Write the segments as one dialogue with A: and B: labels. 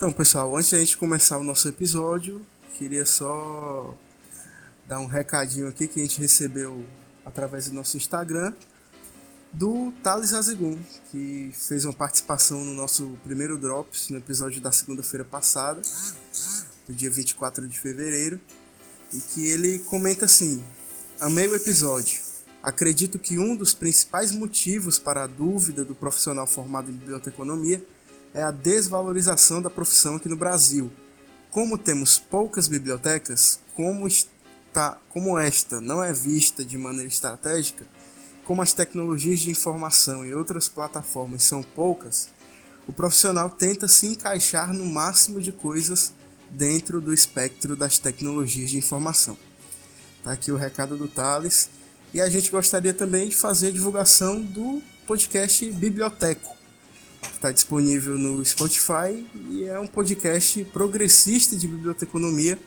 A: Então, pessoal, antes de a gente começar o nosso episódio, queria só dar um recadinho aqui que a gente recebeu através do nosso Instagram do Thales Azegun, que fez uma participação no nosso primeiro Drops, no episódio da segunda-feira passada, do dia 24 de fevereiro, e que ele comenta assim: Amei o episódio. Acredito que um dos principais motivos para a dúvida do profissional formado em biblioteconomia é a desvalorização da profissão aqui no Brasil. Como temos poucas bibliotecas, como, está, como esta não é vista de maneira estratégica, como as tecnologias de informação e outras plataformas são poucas, o profissional tenta se encaixar no máximo de coisas dentro do espectro das tecnologias de informação. Tá aqui o recado do Thales. E a gente gostaria também de fazer a divulgação do podcast Biblioteco, está disponível no Spotify e é um podcast progressista de biblioteconomia,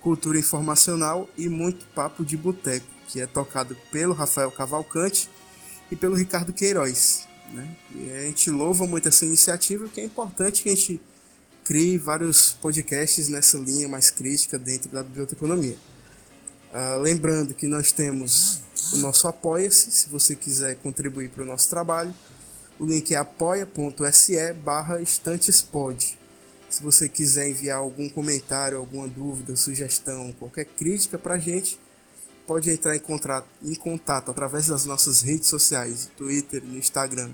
A: cultura informacional e muito papo de boteco, que é tocado pelo Rafael Cavalcante e pelo Ricardo Queiroz. Né? E a gente louva muito essa iniciativa, que é importante que a gente crie vários podcasts nessa linha mais crítica dentro da biblioteconomia. Uh, lembrando que nós temos o nosso Apoia-se, se você quiser contribuir para o nosso trabalho, o link é apoia.se barra estantespod. Se você quiser enviar algum comentário, alguma dúvida, sugestão, qualquer crítica para a gente, pode entrar em contato, em contato através das nossas redes sociais, Twitter, no Instagram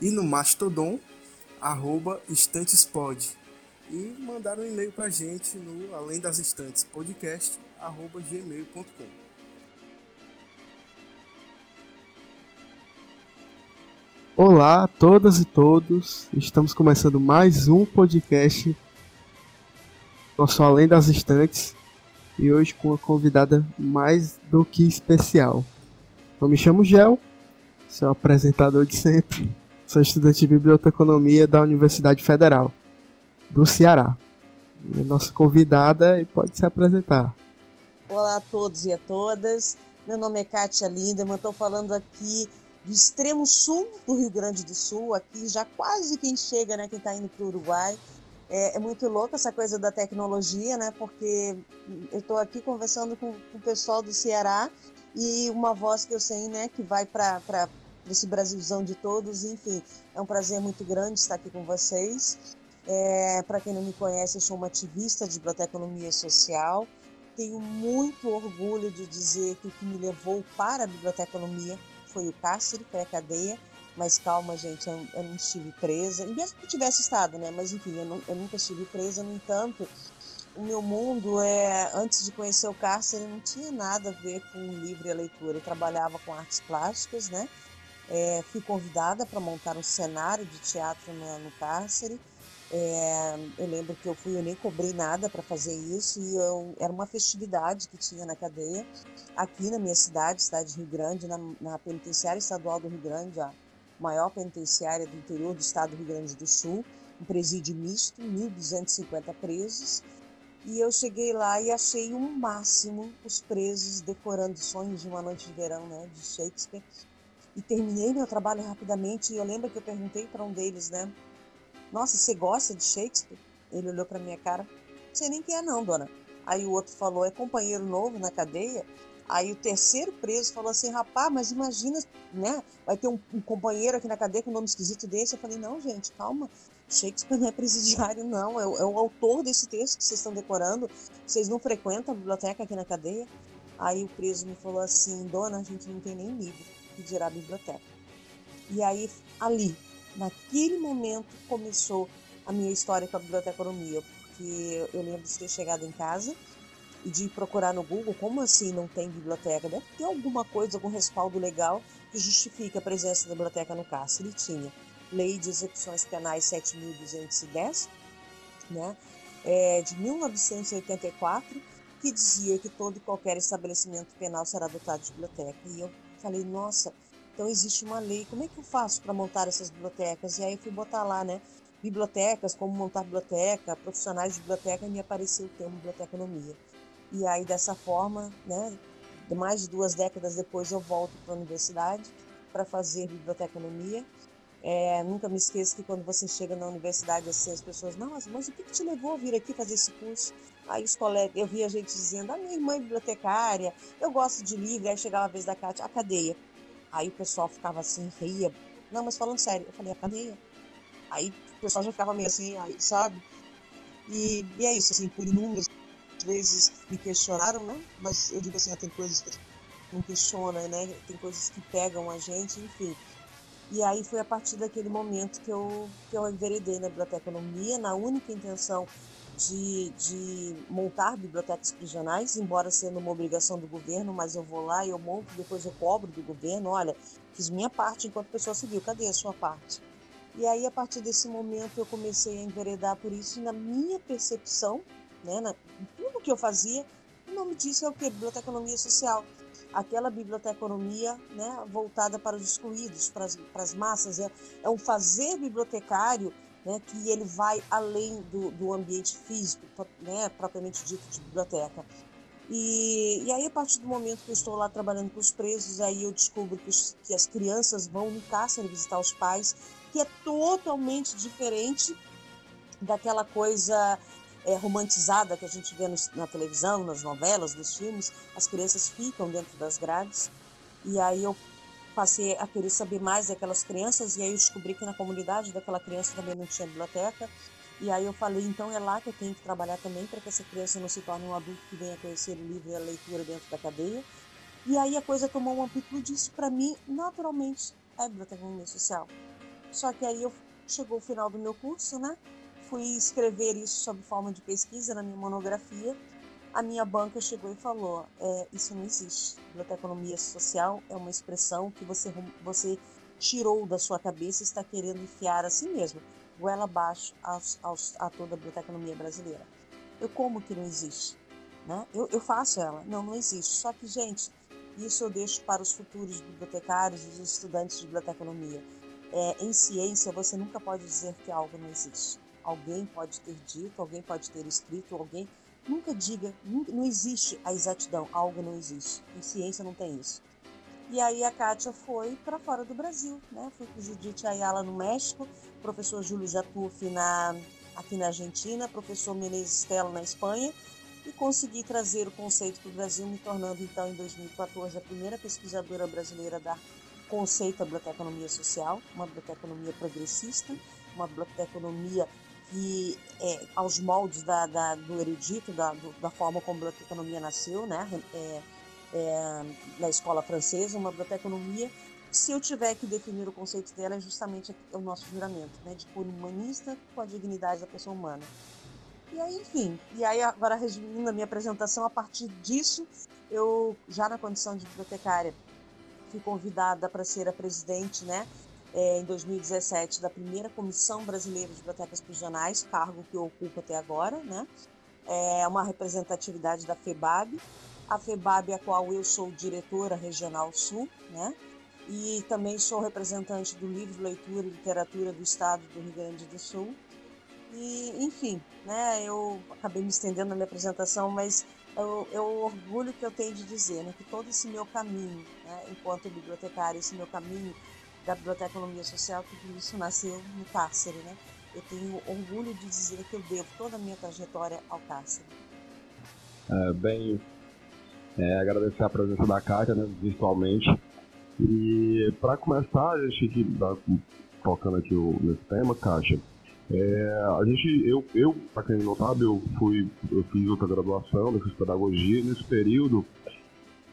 A: e no Mastodon, arroba estantespod. E mandar um e-mail para a gente no além das estantes podcast, arroba gmail.com. Olá a todas e todos, estamos começando mais um podcast Nosso Além das Estantes e hoje com uma convidada mais do que especial. Eu me chamo Gel, sou apresentador de sempre, sou estudante de biblioteconomia da Universidade Federal do Ceará. Nossa convidada pode se apresentar.
B: Olá a todos e a todas, meu nome é Kátia Lindemann, estou falando aqui do extremo sul do Rio Grande do Sul, aqui já quase quem chega, né, quem está indo para o Uruguai. É, é, muito louco essa coisa da tecnologia, né, porque eu estou aqui conversando com, com, o pessoal do Ceará e uma voz que eu sei, né, que vai para esse Brasilzão de todos, enfim, é um prazer muito grande estar aqui com vocês. É, para quem não me conhece, eu sou uma ativista de biblioteconomia social. Tenho muito orgulho de dizer que o que me levou para a biblioteconomia foi o cárcere, foi a cadeia. Mas calma, gente, eu, eu não estive presa. E mesmo que tivesse estado, né? Mas enfim, eu, não, eu nunca estive presa. No entanto, o meu mundo, é, antes de conhecer o cárcere, não tinha nada a ver com livre leitura. Eu trabalhava com artes plásticas, né? É, fui convidada para montar um cenário de teatro no, no cárcere. É, eu lembro que eu fui, eu nem cobrei nada para fazer isso e eu, era uma festividade que tinha na cadeia, aqui na minha cidade, cidade de Rio Grande, na, na penitenciária estadual do Rio Grande, a maior penitenciária do interior do estado do Rio Grande do Sul, um presídio misto, 1.250 presos. E eu cheguei lá e achei o um máximo os presos decorando sonhos de uma noite de verão, né, de Shakespeare. E terminei meu trabalho rapidamente e eu lembro que eu perguntei para um deles, né, nossa, você gosta de Shakespeare? Ele olhou para minha cara: sei nem quem é, não, dona. Aí o outro falou: É companheiro novo na cadeia? Aí o terceiro preso falou assim: Rapaz, mas imagina, né? Vai ter um, um companheiro aqui na cadeia com um nome esquisito desse. Eu falei: Não, gente, calma. Shakespeare não é presidiário, não. É é o autor desse texto que vocês estão decorando. Vocês não frequentam a biblioteca aqui na cadeia? Aí o preso me falou assim: Dona, a gente não tem nem livro que dirá a biblioteca. E aí, ali, naquele momento começou a minha história com a biblioteconomia, porque eu lembro de ter chegado em casa e de procurar no Google como assim não tem biblioteca. Deve ter alguma coisa, algum respaldo legal que justifique a presença da biblioteca no cárcere. Ele tinha Lei de Execuções Penais 7.210, né, é, de 1984, que dizia que todo e qualquer estabelecimento penal será dotado de biblioteca. E eu falei, nossa, então existe uma lei. Como é que eu faço para montar essas bibliotecas? E aí eu fui botar lá, né? Bibliotecas, como montar biblioteca, profissionais de biblioteca, e me apareceu o termo biblioteconomia. E aí dessa forma, né? Mais de duas décadas depois eu volto para a universidade para fazer biblioteconomia É, nunca me esqueço que quando você chega na universidade, assim, as pessoas, mas, mas o que, que te levou a vir aqui fazer esse curso? Aí os colegas, eu via gente dizendo, a minha irmã é bibliotecária, eu gosto de livro, aí chegava a vez da Cátia, a cadeia. Aí o pessoal ficava assim, ria. Não, mas falando sério, eu falei, a cadeia. Aí o pessoal já ficava meio assim, aí, sabe? E, e é isso, assim, por inúmeras vezes me questionaram, né? Mas eu digo assim, tem coisas que não questiona, né? Tem coisas que pegam a gente, enfim. E aí foi a partir daquele momento que eu, que eu enveredei na biblioteconomia, na única intenção de, de montar bibliotecas prisionais, embora sendo uma obrigação do governo, mas eu vou lá, eu monto, depois eu cobro do governo, olha, fiz minha parte enquanto pessoa civil, cadê a sua parte? E aí, a partir desse momento, eu comecei a enveredar por isso, e na minha percepção, né, na, tudo que eu fazia, o nome disso é o que? Biblioteconomia social aquela biblioteconomia né, voltada para os excluídos, para as, para as massas. É, é um fazer bibliotecário né, que ele vai além do, do ambiente físico, né, propriamente dito de biblioteca. E, e aí, a partir do momento que eu estou lá trabalhando com os presos, aí eu descubro que, os, que as crianças vão no cárcere visitar os pais, que é totalmente diferente daquela coisa é, romantizada que a gente vê no, na televisão, nas novelas, nos filmes, as crianças ficam dentro das grades. E aí eu passei a querer saber mais daquelas crianças e aí eu descobri que na comunidade daquela criança também não tinha biblioteca. E aí eu falei, então é lá que eu tenho que trabalhar também para que essa criança não se torne um adulto que venha conhecer o livro e a leitura dentro da cadeia. E aí a coisa tomou uma amplitude, isso para mim, naturalmente, é biblioteconomia social. Só que aí eu chegou o final do meu curso, né? fui escrever isso sob forma de pesquisa na minha monografia, a minha banca chegou e falou: é, isso não existe. Biblioteconomia social é uma expressão que você, você tirou da sua cabeça e está querendo enfiar assim mesmo, goela abaixo aos, aos, a toda a biblioteconomia brasileira. Eu como que não existe? Né? Eu, eu faço ela. Não, não existe. Só que, gente, isso eu deixo para os futuros bibliotecários, os estudantes de biblioteconomia. É, em ciência, você nunca pode dizer que algo não existe alguém pode ter dito, alguém pode ter escrito, alguém. Nunca diga, nunca, não existe a exatidão, algo não existe. Em ciência não tem isso. E aí a Kátia foi para fora do Brasil, né? Foi com Judite Ayala no México, professor Júlio Jatuf na, aqui na Argentina, professor Menezes Stella na Espanha, e consegui trazer o conceito para o Brasil, me tornando então em 2014 a primeira pesquisadora brasileira da conceito da biblioteconomia social, uma biblioteconomia progressista, uma biblioteconomia que é, aos moldes da, da, do erudito, da, do, da forma como a biblioteconomia nasceu, né? É, é, na escola francesa, uma biblioteconomia. Se eu tiver que definir o conceito dela, é justamente o nosso juramento, né? De cunho humanista com a dignidade da pessoa humana. E aí, enfim, e aí agora resumindo a minha apresentação, a partir disso, eu já na condição de bibliotecária fui convidada para ser a presidente, né, é, em 2017 da primeira Comissão Brasileira de Bibliotecas Prisionais, cargo que eu ocupo até agora, né? É uma representatividade da FEBAB, a FEBAB a qual eu sou diretora regional sul, né? E também sou representante do livro leitura e literatura do estado do Rio Grande do Sul. E, enfim, né, eu acabei me estendendo na minha apresentação, mas eu, eu orgulho que eu tenho de dizer, né, que todo esse meu caminho, né, enquanto bibliotecária, esse meu caminho da Biblioteconomia Social, tudo isso nasceu no cárcere, né? Eu tenho orgulho de dizer que eu devo toda a minha trajetória ao cárcere.
C: É, bem, é, agradecer a presença da Kátia, né, virtualmente. E para começar, a gente tá tocando aqui o, nesse tema, Kátia, é, a gente, eu, eu para quem não sabe, eu fui, eu fiz outra graduação, eu fiz pedagogia, nesse período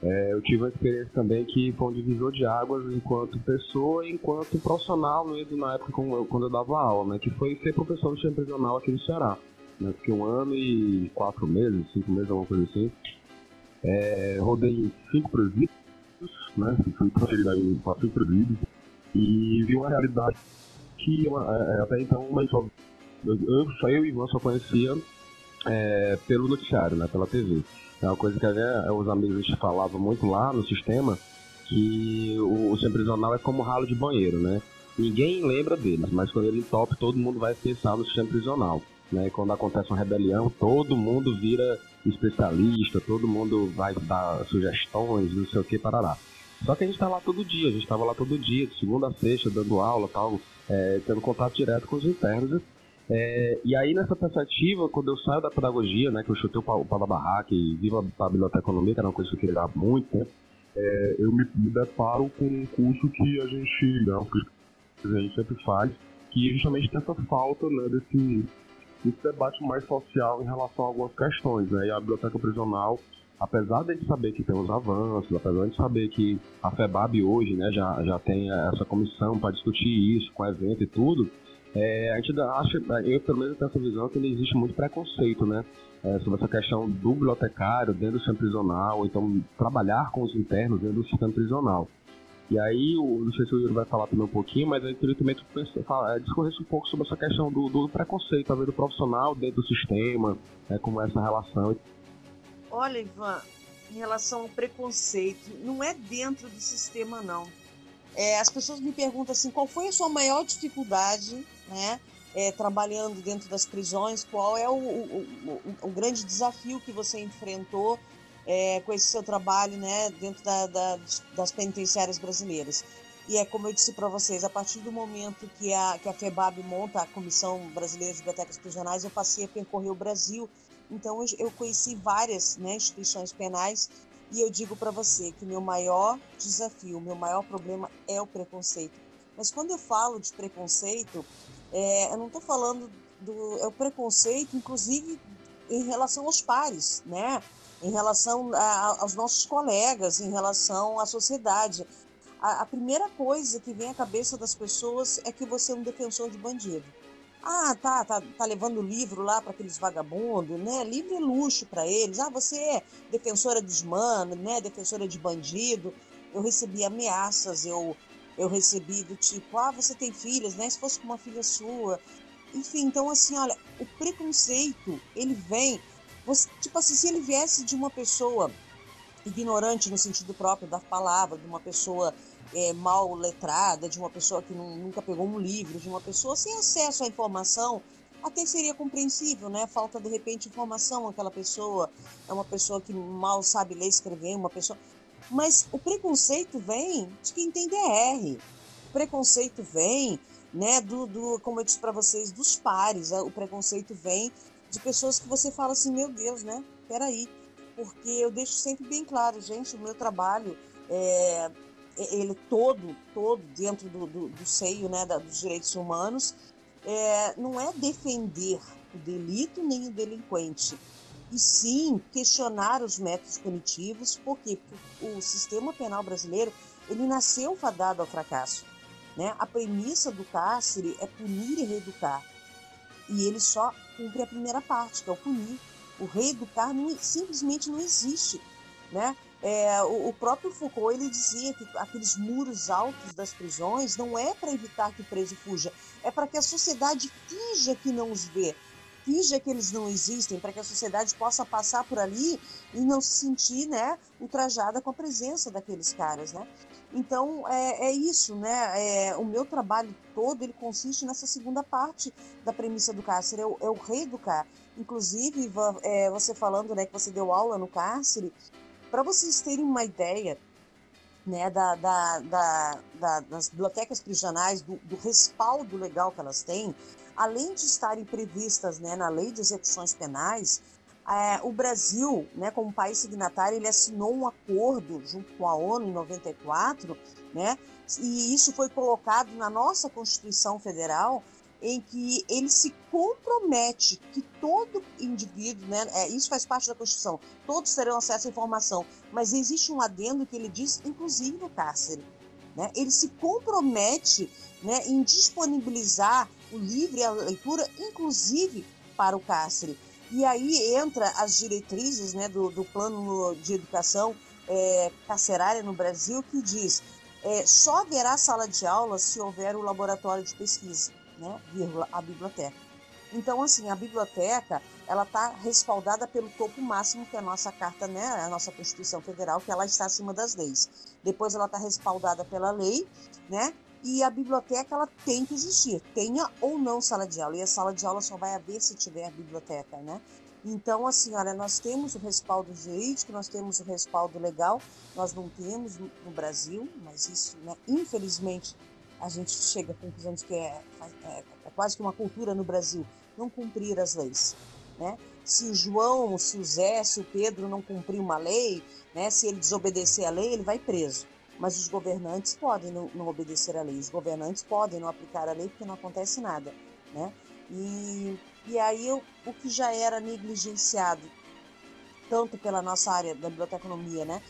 C: é, eu tive uma experiência também que foi um divisor de águas enquanto pessoa e enquanto profissional mesmo na época quando eu dava aula, né? Que foi ser professor do sistema prisional aqui no Ceará. Né? Fiquei um ano e quatro meses, cinco meses, alguma coisa assim. É, rodei cinco presídios, né? Fui transferido para cinco presídios e vi uma realidade que é, até então eu, eu, eu e Ivan só conhecia é, pelo noticiário, né? Pela TV. É uma coisa que né, os amigos falavam muito lá no sistema, que o, o prisional é como ralo de banheiro, né? Ninguém lembra deles, mas quando ele top, todo mundo vai pensar no sistema prisional. Né? Quando acontece uma rebelião, todo mundo vira especialista, todo mundo vai dar sugestões, não sei o que, parará. Só que a gente tá lá todo dia, a gente tava lá todo dia, de segunda a sexta, dando aula tal, é, tendo contato direto com os internos. É, e aí, nessa perspectiva, quando eu saio da pedagogia, né, que eu chutei o pau, da barraca e vivo a biblioteconomia, que era uma coisa que eu queria dar muito, né, é, eu me, deparo com um curso que a gente, né, que a gente sempre faz, que justamente tem essa falta né, desse, desse debate mais social em relação a algumas questões. Né, e a biblioteca prisional apesar de saber que tem os avanços, apesar de saber que a FEBAB hoje né, já, já tem essa comissão para discutir isso com evento e tudo, é, a gente acha, eu pelo menos tenho essa visão que existe muito preconceito, né? É, sobre essa questão do bibliotecário dentro do sistema prisional, então trabalhar com os internos dentro do sistema prisional. E aí, o, não sei se o Yuri vai falar também um pouquinho, mas eu queria também é, discorrer um pouco sobre essa questão do, do preconceito, talvez, do profissional dentro do sistema, é, como é essa relação.
B: Olha, Ivan, em relação ao preconceito, não é dentro do sistema, não. É, as pessoas me perguntam assim, qual foi a sua maior dificuldade, né? É, trabalhando dentro das prisões, qual é o, o, o, o grande desafio que você enfrentou é, com esse seu trabalho né, dentro da, da, das penitenciárias brasileiras. E é como eu disse para vocês, a partir do momento que a, que a FEBAB monta a Comissão Brasileira de Bibliotecas Prisionais, eu passei a percorrer o Brasil então eu conheci várias né, instituições penais e eu digo para você que meu maior desafio, meu maior problema é o preconceito. Mas quando eu falo de preconceito, é, eu não estou falando do é o preconceito, inclusive em relação aos pares, né? Em relação a, aos nossos colegas, em relação à sociedade. A, a primeira coisa que vem à cabeça das pessoas é que você é um defensor de bandido. Ah, tá, tá, tá levando livro lá para aqueles vagabundos, né? Livro é luxo para eles. Ah, você é defensora dos manos, né? Defensora de bandido. Eu recebi ameaças, eu, eu recebi do tipo, ah, você tem filhas, né? Se fosse com uma filha sua. Enfim, então assim, olha, o preconceito, ele vem, você, tipo assim, se ele viesse de uma pessoa ignorante no sentido próprio da palavra, de uma pessoa é, mal letrada, de uma pessoa que nunca pegou um livro, de uma pessoa sem acesso à informação, até seria compreensível, né? Falta de repente informação aquela pessoa, é uma pessoa que mal sabe ler e escrever, uma pessoa. Mas o preconceito vem de quem tem DR. O preconceito vem, né, do, do como eu disse para vocês, dos pares. O preconceito vem de pessoas que você fala assim, meu Deus, né? Peraí. Porque eu deixo sempre bem claro, gente, o meu trabalho é, ele todo, todo dentro do, do, do seio né, da, dos direitos humanos, é, não é defender o delito nem o delinquente, e sim questionar os métodos punitivos, porque o sistema penal brasileiro ele nasceu fadado ao fracasso. Né? A premissa do cárcere é punir e reeducar, e ele só cumpre a primeira parte, que é o punir. O reeducar não, simplesmente não existe. Né? É, o, o, próprio Foucault ele dizia que aqueles muros altos das prisões não é para evitar que o preso fuja, é para que a sociedade finja que não os vê, finja que eles não existem, para que a sociedade possa passar por ali e não se sentir né, ultrajada com a presença daqueles caras. Né? Então é, é isso, né? É, o meu trabalho todo ele consiste nessa segunda parte da premissa do cárcere, é o, é reeducar. Inclusive, é, você falando né, que você deu aula no cárcere, para vocês terem uma ideia né, da, da, da, das bibliotecas prisionais, do, do, respaldo legal que elas têm, além de estarem previstas né, na lei de execuções penais, é, o Brasil, né, como país signatário, ele assinou um acordo junto com a ONU em 94, né, e isso foi colocado na nossa Constituição Federal, em que ele se compromete que todo indivíduo, né, é, isso faz parte da Constituição, todos terão acesso à informação, mas existe um adendo que ele diz, inclusive no cárcere. Né, ele se compromete né, em disponibilizar o livre a leitura, inclusive para o cárcere. E aí entra as diretrizes né, do, do plano de educação é, carcerária no Brasil, que diz é, só haverá sala de aula se houver o laboratório de pesquisa né, vírgula, a biblioteca. Então, assim, a biblioteca, ela está respaldada pelo topo máximo, que é a nossa carta, né, a nossa Constituição Federal, que ela está acima das leis. Depois ela está respaldada pela lei, né, e a biblioteca, ela tem que existir, tenha ou não sala de aula. E a sala de aula só vai haver se tiver biblioteca, né. Então, assim, olha, nós temos o respaldo jurídico, nós temos o respaldo legal, nós não temos no Brasil, mas isso, né, infelizmente, a gente chega à conclusão de que é, é, é quase que uma cultura no Brasil não cumprir as leis. Né? Se o João, se o Zé, se o Pedro não cumprir uma lei, né, se ele desobedecer a lei, ele vai preso. Mas os governantes podem não, não obedecer a lei, os governantes podem não aplicar a lei porque não acontece nada. Né? E, e aí o, o que já era negligenciado, tanto pela nossa área da biblioteconomia, né?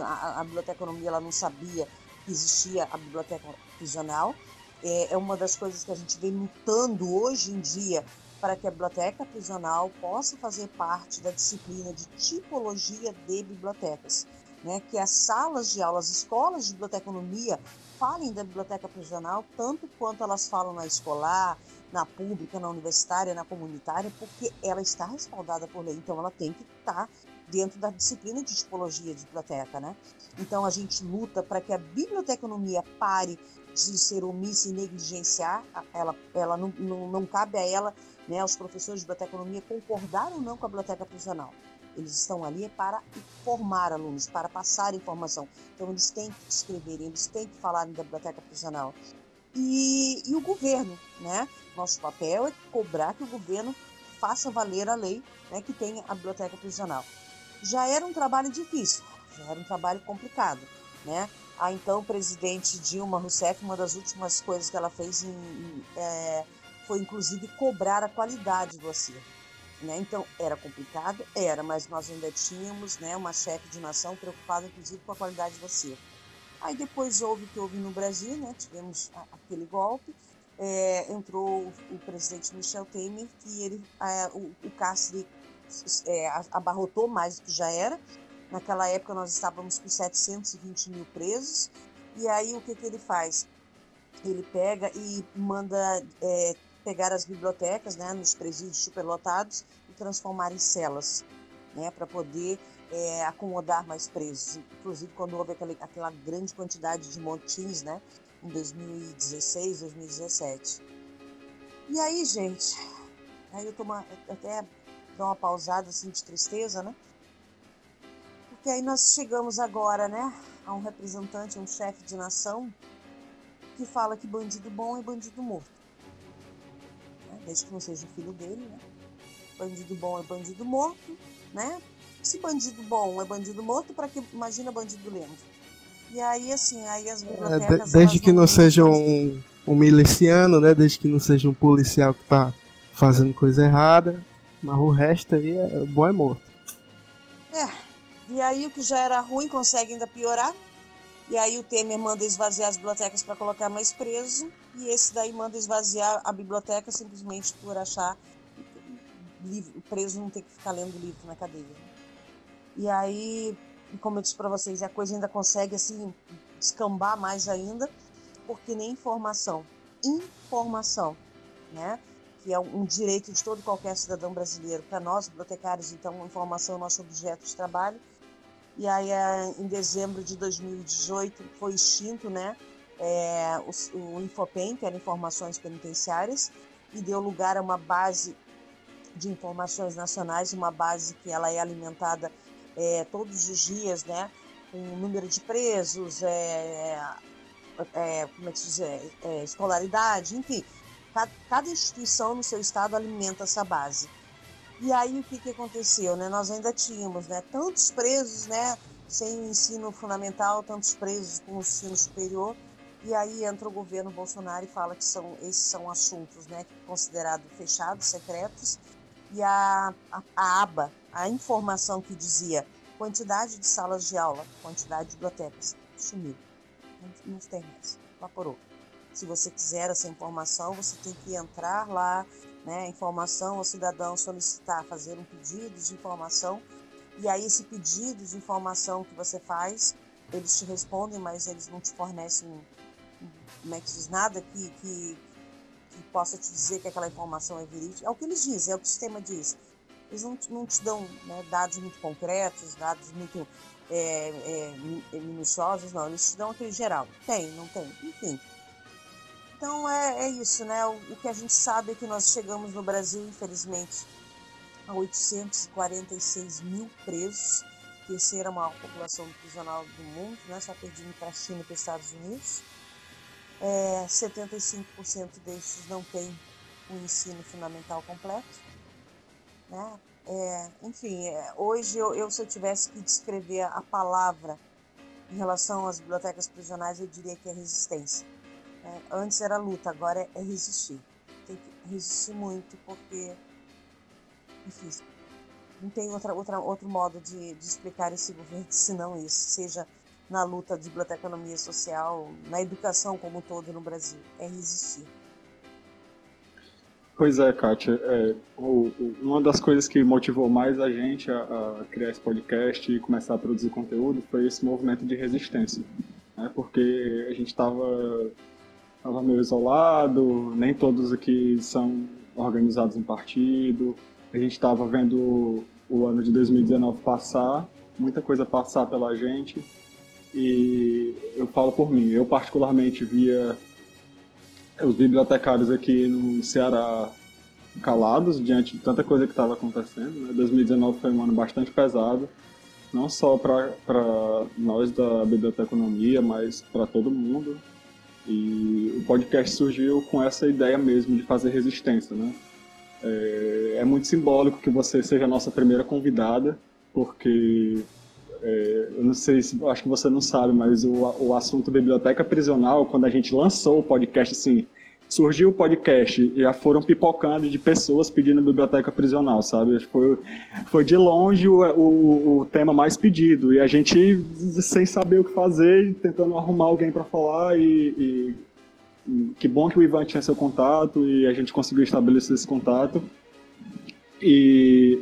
B: A, a biblioteconomia ela não sabia que existia a biblioteca prisional. É, é uma das coisas que a gente vem lutando hoje em dia para que a biblioteca prisional possa fazer parte da disciplina de tipologia de bibliotecas. Né, que as salas de aula, as escolas de biblioteconomia falem da biblioteca prisional tanto quanto elas falam na escolar, na pública, na universitária, na comunitária, porque ela está respaldada por lei, então ela tem que estar dentro da disciplina de tipologia de biblioteca, né? Então a gente luta para que a biblioteconomia pare de ser omissa e negligenciar, ela, ela não, não, não cabe a ela, né, aos professores de biblioteconomia concordar ou não com a biblioteca prisional. Eles estão ali para formar alunos, para passar informação. Então eles têm que escreverem, eles têm que falarem da biblioteca prisional. E, e o governo, né? Nosso papel é cobrar que o governo faça valer a lei né, que tem a biblioteca prisional. Já era um trabalho difícil, já era um trabalho complicado, né? A então presidente Dilma Rousseff, uma das últimas coisas que ela fez em, em, é, foi inclusive cobrar a qualidade do acervo. Né? Então era complicado, era, mas nós ainda tínhamos né, uma chefe de nação preocupada inclusive com a qualidade do acervo. Aí depois houve o que houve no Brasil, né? tivemos aquele golpe, é, entrou o, presidente Michel Temer, que ele, é, o, o cárcere é, abarrotou mais do que já era. Naquela época nós estávamos com 720 mil presos, e aí o que, que ele faz? Ele pega e manda é, pegar as bibliotecas, né, nos presídios superlotados e transformar em celas, né, para poder é, acomodar mais presos. Inclusive, quando houve aquela, aquela grande quantidade de motins, né, em 2016, 2017. E aí, gente, aí eu tô uma, até dou uma pausada assim de tristeza, né? Porque aí nós chegamos agora, né, a um representante, um chefe de nação que fala que bandido bom é bandido morto. Né? Desde que não seja o filho dele, né? Bandido bom é bandido morto, né? Se bandido bom é bandido morto, para que imagina bandido lento. E aí, assim, aí as é, bibliotecas.
A: É, de, desde que não seja um, um miliciano, né? Desde que não seja um policial que tá fazendo coisa errada. Mas o resto aí é bom é morto.
B: É. E aí o que já era ruim consegue ainda piorar. E aí o Temer manda esvaziar as bibliotecas para colocar mais preso. E esse daí manda esvaziar a biblioteca simplesmente por achar o preso não ter que ficar lendo livro na cadeia. E aí, como eu disse para vocês, a coisa ainda consegue assim descambar mais ainda, porque nem informação, informação, né? Que é um direito de todo qualquer cidadão brasileiro. Para nós, bibliotecários, então, informação é nosso objeto de trabalho. E aí, é, em dezembro de 2018, foi extinto, né? É, o, o Infopem, que era Informações Penitenciárias, e deu lugar a uma base de informações nacionais, uma base que ela é alimentada é, todos os dias, né? Com o número de presos, é, é, como é que se diz, é, é, escolaridade, enfim. Cada, cada, instituição no seu estado alimenta essa base. E aí o que, que aconteceu, né? Nós ainda tínhamos, né? Tantos presos, né? Sem ensino fundamental, tantos presos com ensino superior. E aí entra o governo Bolsonaro e fala que são, esses são assuntos, né? Considerados fechados, secretos. E a, a, a aba a informação que dizia quantidade de salas de aula, quantidade de bibliotecas, sumiu. Não, tem mais, evaporou. Se você quiser essa informação, você tem que entrar lá, né, informação ao cidadão solicitar, fazer um pedido de informação, e aí esse pedido de informação que você faz, eles te respondem, mas eles não te fornecem, como é que diz, nada que, que, que possa te dizer que aquela informação é verídica. É o que eles dizem, é o que o sistema diz eles não, não te dão né, dados muito concretos, dados muito é, é, minuciosos, não. Eles te dão aquele geral. Tem, não tem, enfim. Então é, é isso, né? O, o, que a gente sabe é que nós chegamos no Brasil, infelizmente, a 846 mil presos, terceira maior população prisional do mundo, né? Só perdendo para a China e para os Estados Unidos. É, 75% desses não têm o ensino fundamental completo. Né? É, enfim, é, hoje eu, eu, se eu tivesse que descrever a palavra em relação às bibliotecas prisionais, eu diria que é resistência. É, antes era luta, agora é, é resistir. Tem que resistir muito porque, enfim, não tem outra, outra, outro modo de, de explicar esse governo senão isso, seja na luta de biblioteconomia social, na educação como um todo no Brasil, é resistir.
D: Pois é, Kátia. É, o, o, uma das coisas que motivou mais a gente a, a, criar esse podcast e começar a produzir conteúdo foi esse movimento de resistência. Né? Porque a gente estava tava meio isolado, nem todos aqui são organizados em partido, a gente estava vendo o ano de 2019 passar, muita coisa passar pela gente, e eu falo por mim, eu particularmente via os bibliotecários aqui no Ceará calados diante de tanta coisa que estava acontecendo. Né? 2019 foi um ano bastante pesado, não só para nós da biblioteconomia, mas para todo mundo. E o podcast surgiu com essa ideia mesmo de fazer resistência. Né? É, é muito simbólico que você seja a nossa primeira convidada, porque é, eu não sei se acho que você não sabe, mas o, o assunto biblioteca prisional, quando a gente lançou o podcast, assim, surgiu o podcast e já foram pipocando de pessoas pedindo biblioteca prisional, sabe? Foi, foi de longe o, o, o tema mais pedido e a gente sem saber o que fazer, tentando arrumar alguém para falar e, e, que bom que o Ivan tinha seu contato e a gente conseguiu estabelecer esse contato. E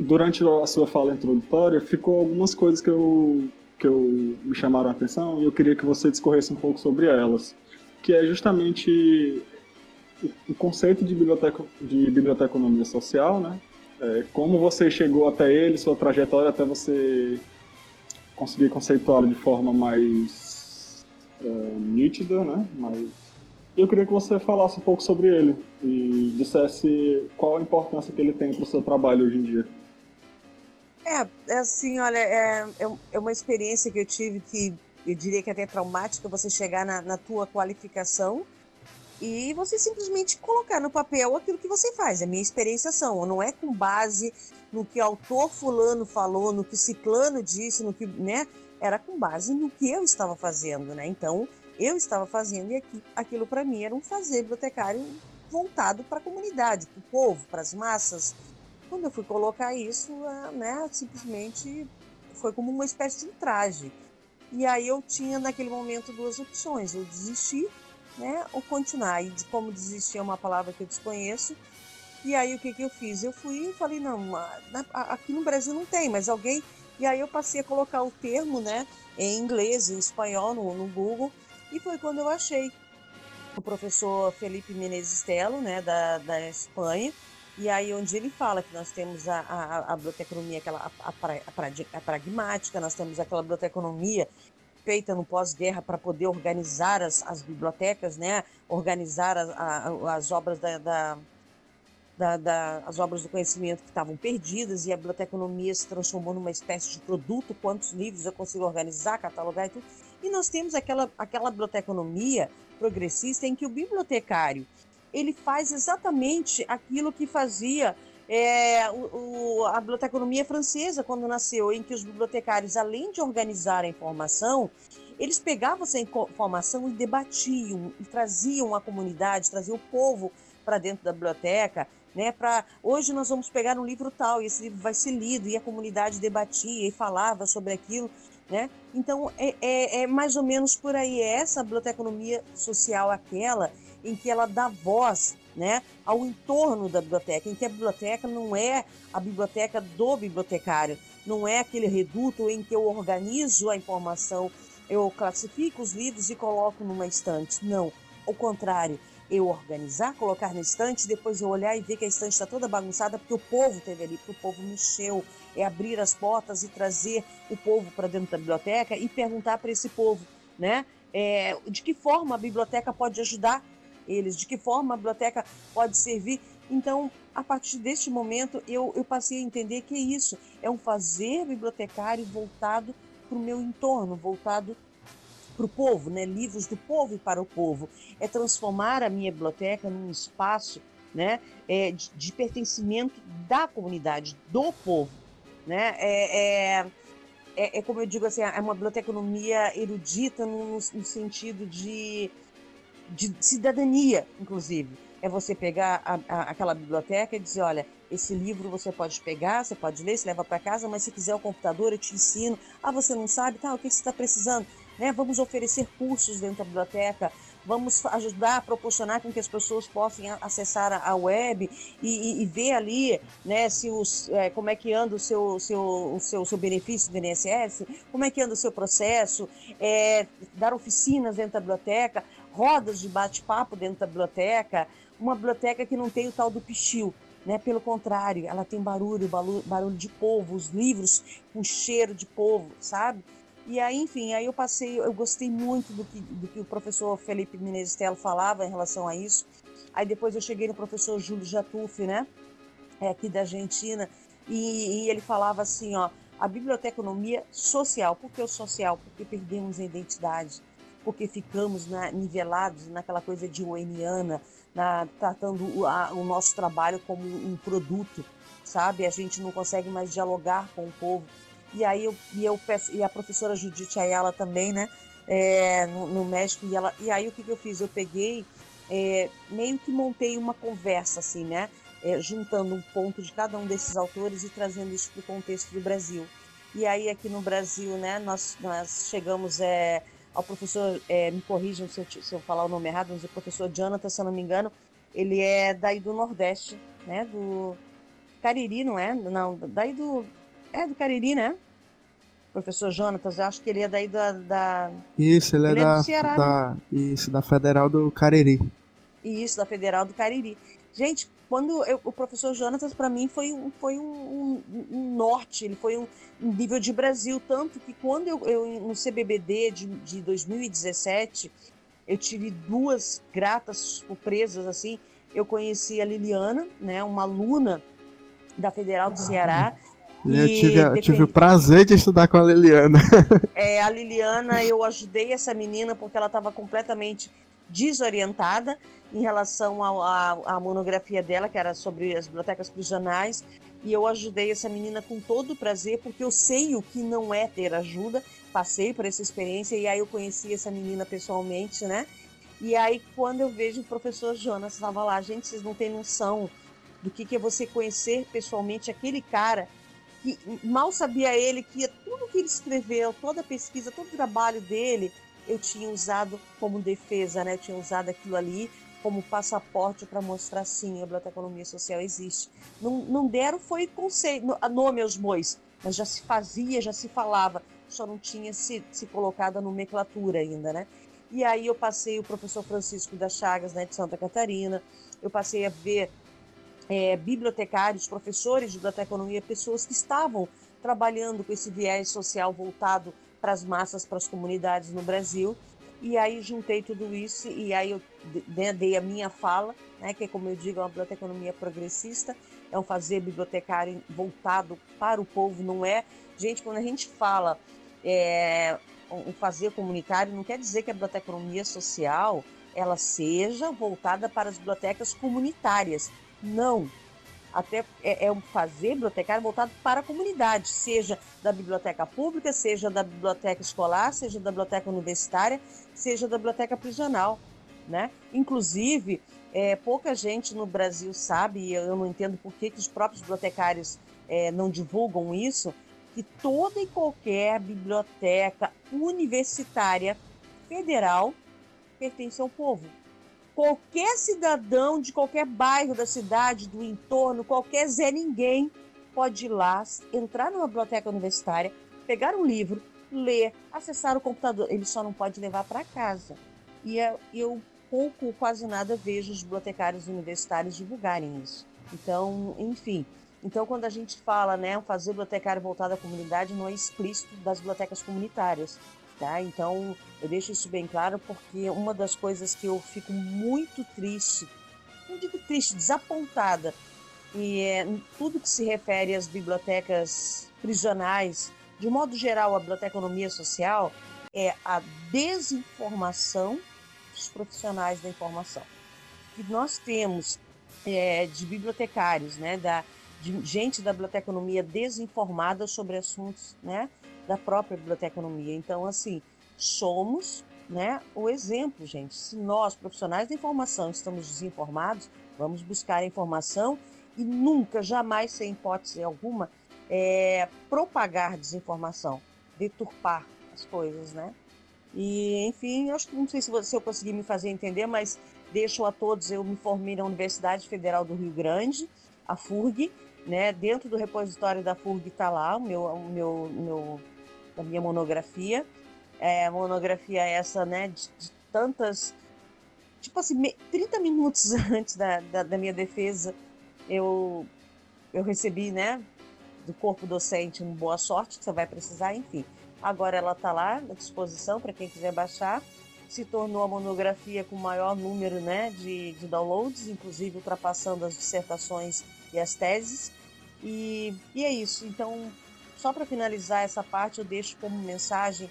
D: durante a sua fala introdutória, ficou algumas coisas que eu, que eu me chamaram a atenção e eu queria que você discorresse um pouco sobre elas, que é justamente o conceito de biblioteca de biblioteconomia social, né? É, como você chegou até ele, sua trajetória até você conseguir conceituá-lo de forma mais é, nítida, né? Mas eu queria que você falasse um pouco sobre ele e dissesse qual a importância que ele tem para o seu trabalho hoje em dia.
B: É, é assim, olha, é, é, é uma experiência que eu tive que eu diria que é até traumática você chegar na, na tua qualificação e você simplesmente colocar no papel aquilo que você faz. É minha experiência são, não é com base no que autor fulano falou, no que ciclano disse, no que, né? Era com base no que eu estava fazendo, né? Então, eu estava fazendo e aqui, aquilo para mim era um fazer bibliotecário voltado para a comunidade, para o povo, para as massas, quando eu fui colocar isso, né, simplesmente foi como uma espécie de um traje. E aí eu tinha naquele momento duas opções, eu desistir, né, ou continuar. E como desistir é uma palavra que eu desconheço. E aí o que que eu fiz? Eu fui e falei, não, aqui no Brasil não tem, mas alguém... E aí eu passei a colocar o termo, né, em inglês, em espanhol, no, no Google, e foi quando eu achei o professor Felipe Menezes Telo, né, da, da Espanha, e aí onde ele fala que nós temos a, a, a biblioteconomia, aquela a, a, a, pragmática, nós temos aquela biblioteconomia feita no pós-guerra para poder organizar as, as bibliotecas, né? organizar as obras da, da, da, da, as obras do conhecimento que estavam perdidas e a biblioteconomia se transformou numa espécie de produto, quantos livros eu consigo organizar, catalogar e tudo. E nós temos aquela, aquela biblioteconomia progressista em que o bibliotecário ele faz exatamente aquilo que fazia é, o, o, a biblioteconomia francesa quando nasceu, em que os bibliotecários, além de organizar a informação, eles pegavam essa informação e debatiam, e traziam a comunidade, traziam o povo para dentro da biblioteca, né? Para hoje nós vamos pegar um livro tal e esse livro vai ser lido e a comunidade debatia e falava sobre aquilo, né? Então é, é, é mais ou menos por aí é essa biblioteconomia social aquela em que ela dá voz né, ao entorno da biblioteca, em que a biblioteca não é a biblioteca do bibliotecário, não é aquele reduto em que eu organizo a informação, eu classifico os livros e coloco numa estante. Não, ao contrário, eu organizar, colocar na estante, depois eu olhar e ver que a estante está toda bagunçada porque o povo teve ali, porque o povo mexeu. É abrir as portas e trazer o povo para dentro da biblioteca e perguntar para esse povo, né? É, de que forma a biblioteca pode ajudar eles, de que forma a biblioteca pode servir. Então, a partir deste momento, eu, eu passei a entender que é isso, é um fazer bibliotecário voltado para o meu entorno, voltado para o povo, né? livros do povo e para o povo. É transformar a minha biblioteca num espaço né? É, de, de, pertencimento da comunidade, do povo. Né? É, é, é, é como eu digo assim, é uma biblioteconomia erudita no, no sentido de, de cidadania, inclusive. É você pegar a, a, aquela biblioteca e dizer, olha, esse livro você pode pegar, você pode ler, você leva para casa, mas se quiser o computador, eu te ensino. Ah, você não sabe? Tá, o que você está precisando? Né? Vamos oferecer cursos dentro da biblioteca, vamos ajudar a proporcionar com que as pessoas possam acessar a web e, e, e ver ali né, se os, é, como é que anda o seu, seu, o seu, seu benefício do INSS, como é que anda o seu processo, é, dar oficinas dentro da biblioteca, rodas de bate-papo dentro da biblioteca, uma biblioteca que não tem o tal do pichil, né? Pelo contrário, ela tem barulho, barulho de povo, os livros com cheiro de povo, sabe? E aí, enfim, aí eu passei, eu gostei muito do que, do que o professor Felipe Menezes falava em relação a isso. Aí depois eu cheguei no professor Júlio Jatuffi, né? É aqui da Argentina, e, e ele falava assim, ó, a biblioteconomia social. Por que o social? Porque perdemos a identidade, porque ficamos na, nivelados naquela coisa de Oeniana, na, tratando a, o nosso trabalho como um produto, sabe? A gente não consegue mais dialogar com o povo. E aí eu, e eu peço, e a professora Judite Ayala também, né? É, no, no, México, e, ela, e aí o que, que eu fiz? Eu peguei, é, meio que montei uma conversa, assim, né? É, juntando um ponto de cada um desses autores e trazendo isso para o contexto do Brasil. E aí aqui no Brasil, né, nós, nós chegamos é, ao professor, é, me corrijam se eu, se eu falar o nome errado, mas o professor Jonathan, se eu não me engano, ele é daí do Nordeste, né, do Cariri, não é? Não, daí do, é do Cariri, né? Professor Jonatas, eu acho que ele é daí da. da...
A: Isso, ele, é ele é, da, Ceará, da, né? Isso, da Federal do Cariri.
B: Isso, da Federal do Cariri. Gente, quando eu, o professor Jonatas, para mim, foi, um, foi um, um, um, norte, ele foi um, nível de Brasil. Tanto que quando eu, eu no CBBD de, de 2017, eu tive duas gratas surpresas, assim. Eu conheci a Liliana, né, uma aluna da Federal do Ceará.
A: Eu tive, eu tive o prazer de estudar com a Liliana.
B: É, a Liliana, eu ajudei essa menina porque ela estava completamente desorientada em relação à monografia dela, que era sobre as bibliotecas prisionais, e eu ajudei essa menina com todo o prazer, porque eu sei o que não é ter ajuda, passei por essa experiência, e aí eu conheci essa menina pessoalmente, né? E aí, quando eu vejo o professor Jonas estava lá, gente, vocês não têm noção do que, que é você conhecer pessoalmente aquele cara que mal sabia ele que tudo que ele escreveu, toda a pesquisa, todo o trabalho dele, eu tinha usado como defesa, né? Eu tinha usado aquilo ali como passaporte para mostrar sim, a biblioteconomia social existe. Não, não deram foi conceito, nome aos bois, mas já se fazia, já se falava, só não tinha se, se colocado a nomenclatura ainda, né? E aí eu passei o professor Francisco das Chagas, né, de Santa Catarina, eu passei a ver é, bibliotecários, professores de biblioteconomia, pessoas que estavam trabalhando com esse viés social voltado para as massas, para as comunidades no Brasil. E aí juntei tudo isso e aí eu né, dei a minha fala, né, que é como eu digo, é uma biblioteconomia progressista, é um fazer bibliotecário voltado para o povo, não é? Gente, quando a gente fala é, um fazer comunitário, não quer dizer que a biblioteconomia social ela seja voltada para as bibliotecas comunitárias. Não. Até é, é um fazer bibliotecário voltado para a comunidade, seja da biblioteca pública, seja da biblioteca escolar, seja da biblioteca universitária, seja da biblioteca prisional. Né? Inclusive, é, pouca gente no Brasil sabe, e eu não entendo por que, que os próprios bibliotecários é, não divulgam isso, que toda e qualquer biblioteca universitária federal pertence ao povo qualquer cidadão de qualquer bairro da cidade, do entorno, qualquer Zé Ninguém pode ir lá, entrar numa biblioteca universitária, pegar um livro, ler, acessar o computador. Ele só não pode levar para casa. E é, eu pouco, quase nada vejo os bibliotecários universitários divulgarem isso. Então, enfim. Então, quando a gente fala, né, fazer bibliotecário voltado à comunidade, não é explícito das bibliotecas comunitárias. Tá? Então, eu deixo isso bem claro porque uma das coisas que eu fico muito triste, não digo triste, desapontada, e é tudo que se refere às bibliotecas prisionais, de modo geral, a biblioteconomia social, é a desinformação dos profissionais da informação. Que nós temos é, de bibliotecários, né, da, de gente da biblioteconomia desinformada sobre assuntos né, da própria biblioteconomia. Então, assim, somos né, o exemplo, gente. Se nós, profissionais da informação, estamos desinformados, vamos buscar a informação e nunca, jamais, sem hipótese alguma, é, propagar desinformação, deturpar as coisas, né? E, enfim, acho que não sei se, se eu consegui me fazer entender, mas deixo a todos, eu me formei na Universidade Federal do Rio Grande, a FURG, né? Dentro do repositório da FURG está lá o meu, o meu, meu, a minha monografia. É, monografia essa, né, de, de tantas tipo assim, 30 minutos antes da, da, da, minha defesa, eu, eu recebi, né, do corpo docente uma boa sorte, que você vai precisar, enfim. Agora ela está lá à disposição para quem quiser baixar. Se tornou a monografia com maior número né, de, de downloads, inclusive ultrapassando as dissertações e as teses. E, e é isso. Então, só para finalizar essa parte, eu deixo como mensagem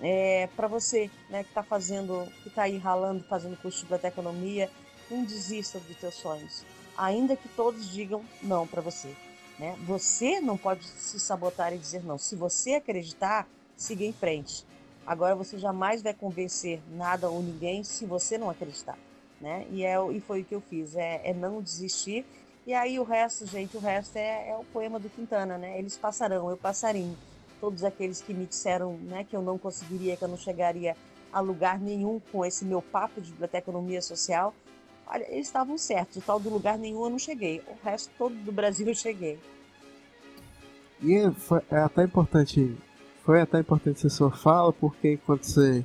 B: é, para você né, que está fazendo, que está aí ralando, fazendo curso de biblioteconomia, não desista dos teus sonhos. Ainda que todos digam não para você. Né? Você não pode se sabotar e dizer não. Se você acreditar, siga em frente. Agora você jamais vai convencer nada ou ninguém se você não acreditar. Né? E, é, e foi o que eu fiz, é, é não desistir. E aí o resto, gente, o resto é, é, o poema do Quintana, né? Eles passarão, eu passarinho. Todos aqueles que me disseram né, que eu não conseguiria, que eu não chegaria a lugar nenhum com esse meu papo de biblioteconomia social, Olha, eles estavam certos. O tal do lugar nenhum eu não cheguei. O resto todo do Brasil eu cheguei.
A: E foi, é até importante. Foi até importante a sua fala, porque enquanto você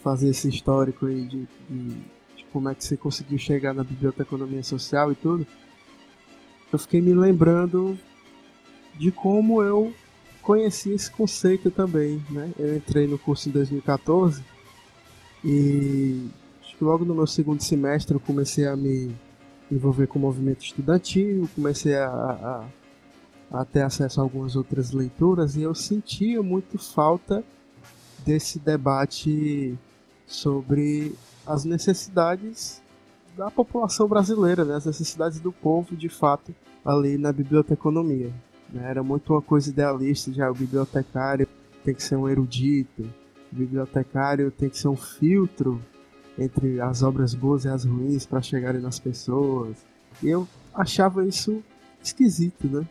A: fazia esse histórico aí de, de, de como é que você conseguiu chegar na biblioteconomia social e tudo, eu fiquei me lembrando de como eu conheci esse conceito também, né? Eu entrei no curso em 2014 e logo no meu segundo semestre eu comecei a me envolver com o movimento estudantil, comecei a, a, a ter acesso a algumas outras leituras e eu sentia muito falta desse debate sobre as necessidades da população brasileira, né? as necessidades do povo de fato ali na biblioteconomia. Né? Era muito uma coisa idealista, já o bibliotecário tem que ser um erudito, o bibliotecário tem que ser um filtro entre as obras boas e as ruins para chegarem nas pessoas. E eu achava isso esquisito, né?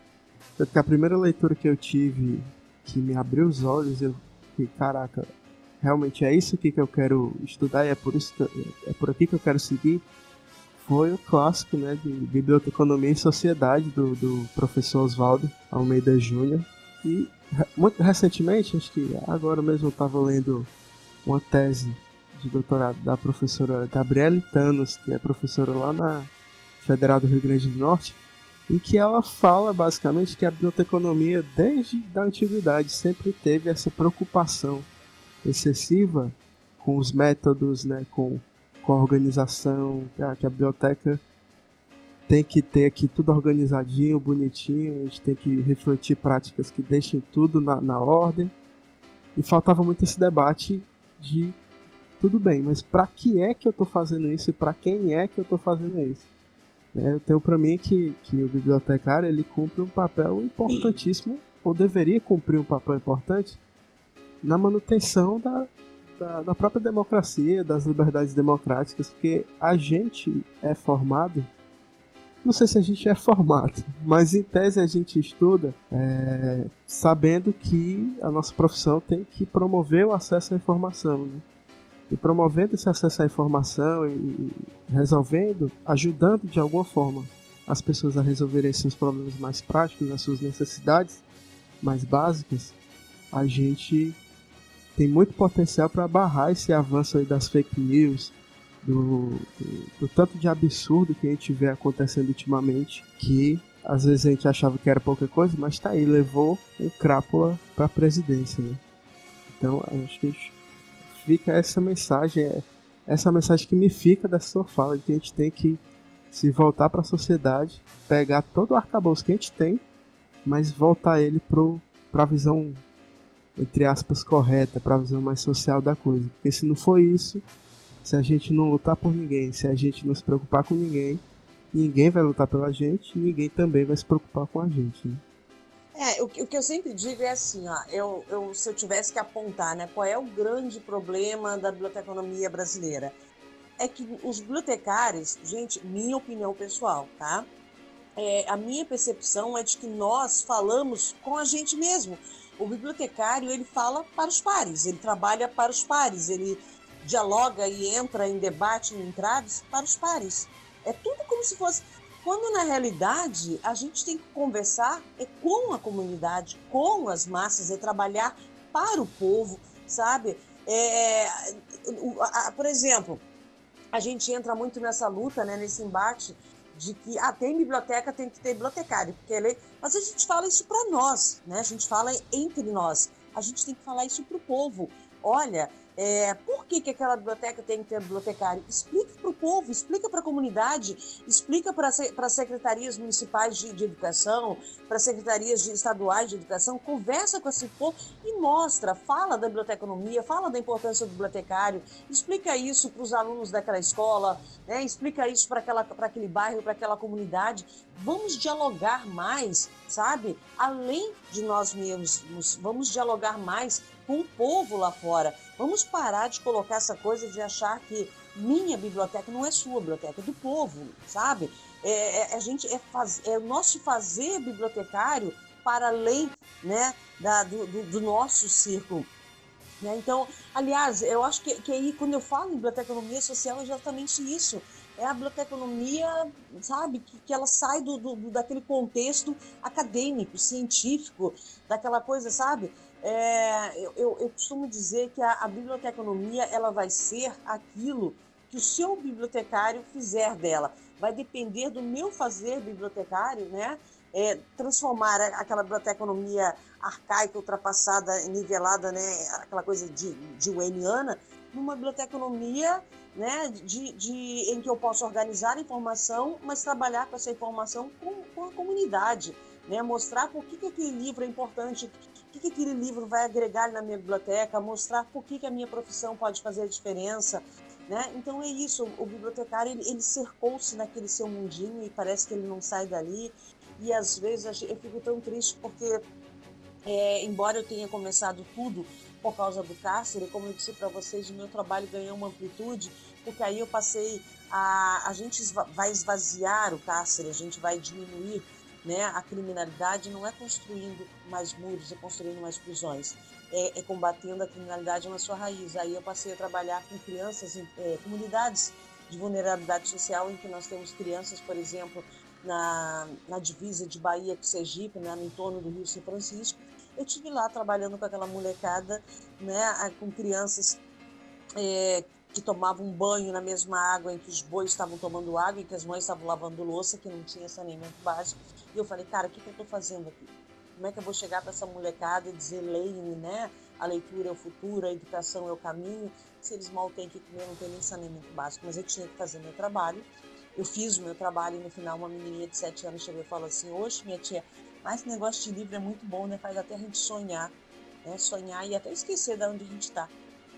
A: Porque a primeira leitura que eu tive que me abriu os olhos, eu fiquei, caraca, realmente é isso aqui que eu quero estudar e é por isso que, é por aqui que eu quero seguir. Foi o clássico, né, de Biblioteconomia e Sociedade do, do professor Oswaldo Almeida Júnior. E muito recentemente, acho que agora mesmo eu estava lendo uma tese de doutorado da professora Gabriele Thanos, que é professora lá na Federal do Rio Grande do Norte, em que ela fala basicamente que a biblioteconomia, desde a antiguidade, sempre teve essa preocupação excessiva com os métodos, né, com, com a organização, que a, que a biblioteca tem que ter aqui tudo organizadinho, bonitinho, a gente tem que refletir práticas que deixem tudo na, na ordem. E faltava muito esse debate de tudo bem, mas para que é que eu estou fazendo isso e para quem é que eu estou fazendo isso? É, eu tenho para mim que, que o bibliotecário ele cumpre um papel importantíssimo, ou deveria cumprir um papel importante, na manutenção da, da, da própria democracia, das liberdades democráticas, porque a gente é formado não sei se a gente é formado, mas em tese a gente estuda é, sabendo que a nossa profissão tem que promover o acesso à informação. Né? e promovendo esse acesso à informação e resolvendo, ajudando de alguma forma as pessoas a resolverem seus problemas mais práticos, as suas necessidades mais básicas, a gente tem muito potencial para barrar esse avanço das fake news, do, do, do, tanto de absurdo que a gente vê acontecendo ultimamente, que às vezes a gente achava que era pouca coisa, mas tá aí, levou um crápula para a presidência. Né? Então, acho que fica essa mensagem, é, essa mensagem que me fica dessa sua fala, de que a gente tem que se voltar para a sociedade, pegar todo o arcabouço que a gente tem, mas voltar ele para a visão entre aspas, correta, para a visão mais social da coisa. Porque se não for isso, se a gente não lutar por ninguém, se a gente não se preocupar com ninguém, ninguém vai lutar pela gente, ninguém também vai se preocupar com a gente. Né?
B: É, o, o, que eu sempre digo é assim, ó, eu, eu, se eu tivesse que apontar, né, qual é o grande problema da biblioteconomia brasileira? É que os bibliotecários, gente, minha opinião pessoal, tá? É, a minha percepção é de que nós falamos com a gente mesmo. O bibliotecário, ele fala para os pares, ele trabalha para os pares, ele dialoga e entra em debate, em entraves para os pares. É tudo como se fosse quando na realidade a gente tem que conversar é com a comunidade, com as massas, é trabalhar para o povo, sabe? É, por exemplo, a gente entra muito nessa luta, né, nesse embate de que ah, tem biblioteca, tem que ter bibliotecário, porque. É mas a gente fala isso para nós, né? A gente fala entre nós. A gente tem que falar isso para o povo. Olha, é, por que, que aquela biblioteca tem que ter bibliotecário? Explica para o povo, explica para a comunidade, explica para as secretarias municipais de, de educação, para as secretarias de, estaduais de educação, conversa com esse povo e mostra, fala da biblioteconomia, fala da importância do bibliotecário, explica isso para os alunos daquela escola, né? explica isso para aquele bairro, para aquela comunidade. Vamos dialogar mais, sabe? Além de nós mesmos, vamos dialogar mais com o povo lá fora. Vamos parar de colocar essa coisa de achar que minha biblioteca não é sua biblioteca, é do povo, sabe? É, é a gente é, faz, é o nosso fazer bibliotecário para além né, da, do, do, do nosso círculo. Né? Então, aliás, eu acho que, que aí quando eu falo em biblioteconomia social é exatamente isso. É a biblioteconomia, sabe, que, que ela sai do, do, daquele contexto acadêmico, científico, daquela coisa, sabe? É, eu, eu, eu, costumo dizer que a, a biblioteconomia ela vai ser aquilo que o seu bibliotecário fizer dela. Vai depender do meu fazer bibliotecário, né? É, transformar aquela biblioteconomia arcaica, ultrapassada, nivelada, né? Aquela coisa de, de Wayniana, numa biblioteconomia né, de, de, em que eu posso organizar informação, mas trabalhar com essa informação com, com a comunidade, né, mostrar por que, que aquele livro é importante, que, que aquele livro vai agregar na minha biblioteca, mostrar por que, que a minha profissão pode fazer a diferença. Né? Então é isso, o bibliotecário ele, ele cercou-se naquele seu mundinho e parece que ele não sai dali. E às vezes eu fico tão triste porque, é, embora eu tenha começado tudo por causa do cárcere, como eu disse para vocês, o meu trabalho ganhou uma amplitude, porque aí eu passei a. A gente vai esvaziar o cárcere, a gente vai diminuir né, a criminalidade não é construindo mais muros, é construindo mais prisões. É, é, combatendo a criminalidade na sua raiz. Aí eu passei a trabalhar com crianças, em é, comunidades de vulnerabilidade social, em que nós temos crianças, por exemplo, na, na divisa de Bahia com Sergipe, né, no entorno do Rio São Francisco. Eu tive lá trabalhando com aquela molecada, né, com crianças é, que tomavam banho na mesma água em que os bois estavam tomando água e que as mães estavam lavando louça, que não tinha saneamento básico. E eu falei, cara, o que, que eu estou fazendo aqui? Como é que eu vou chegar para essa molecada e dizer leem, né? A leitura é o futuro, a educação é o caminho, se eles mal têm que comer, não tem nem saneamento básico. Mas eu tinha que fazer meu trabalho. Eu fiz o meu trabalho e no final uma menininha de 7 anos chegou e falou assim, oxe, minha tia, mas esse negócio de livro é muito bom, né? Faz até a gente sonhar, né? Sonhar e até esquecer de onde a gente está.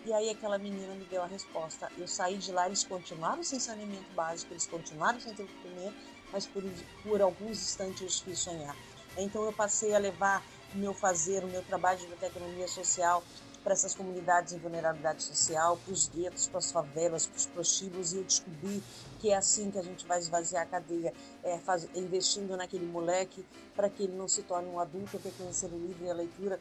B: E aí aquela menina me deu a resposta. Eu saí de lá, eles continuaram sem saneamento básico, eles continuaram sem ter o que comer, mas por, por alguns instantes fiz sonhar. Então eu passei a levar o meu fazer, o meu trabalho de biblioteconomia social para essas comunidades em vulnerabilidade social, para os guetos, para as favelas, para os prostíbulos, e eu descobri que é assim que a gente vai esvaziar a cadeia, é, faz, investindo naquele moleque para que ele não se torne um adulto que conhecer o livro e a leitura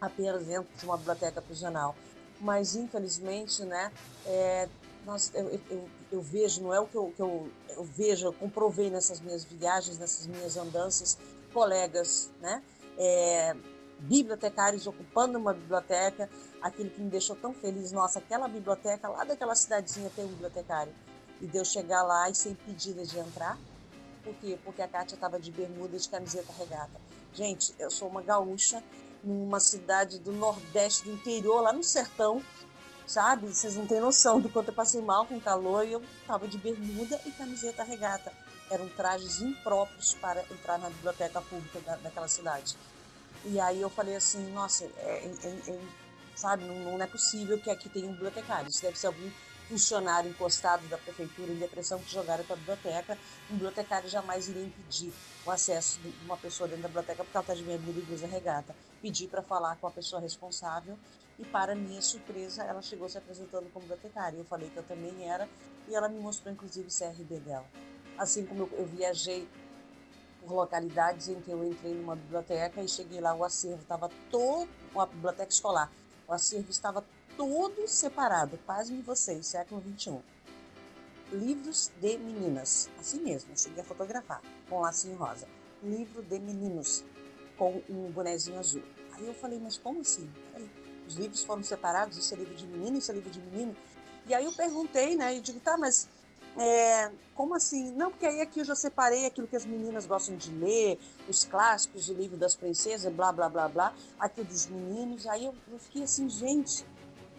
B: apenas dentro de uma biblioteca prisional mas infelizmente, né, é, nós, eu, eu, eu, vejo, não é o que eu, que eu, eu vejo, eu comprovei nessas minhas viagens, nessas minhas andanças, colegas, né, é, bibliotecários ocupando uma biblioteca, aquilo que me deixou tão feliz, nossa, aquela biblioteca lá daquela cidadezinha tem um bibliotecário, e deu chegar lá e ser impedida de entrar, por quê? Porque a Kátia estava de bermuda e de camiseta regata. Gente, eu sou uma gaúcha, numa cidade do Nordeste, do interior, lá no sertão, sabe? Vocês não têm noção do quanto eu passei mal com calor e eu tava de bermuda e camiseta regata. Eram trajes impróprios para entrar na biblioteca pública da, daquela cidade. E aí eu falei assim, nossa, é, é, é, sabe, não, não, é possível que aqui tenha um bibliotecário. Isso deve ser algum funcionário encostado da prefeitura em depressão que jogaram para a biblioteca. Um bibliotecário jamais iria impedir o acesso de uma pessoa dentro da biblioteca porque ela está de bermuda e blusa regata. Pedir para falar com a pessoa responsável e, para minha surpresa, ela chegou se apresentando como bibliotecária. Eu falei que eu também era e ela me mostrou, inclusive, o CRB dela. Assim como eu, viajei por localidades em que eu entrei numa biblioteca e cheguei lá, o acervo estava todo, uma biblioteca escolar, o acervo estava todo separado, pasmem vocês, século XXI. Livros de meninas, assim mesmo, eu cheguei a fotografar, com lacinho rosa. Livro de meninos, com um bonezinho azul. Aí eu falei, mas como assim? Peraí, os livros foram separados, isso é livro de menino, isso é livro de menino. E aí eu perguntei, né, e digo, tá, mas é, como assim? Não, porque aí aqui eu já separei aquilo que as meninas gostam de ler, os clássicos, o livro das princesas, blá, blá, blá, blá, aqui dos meninos. Aí eu, eu fiquei assim, gente,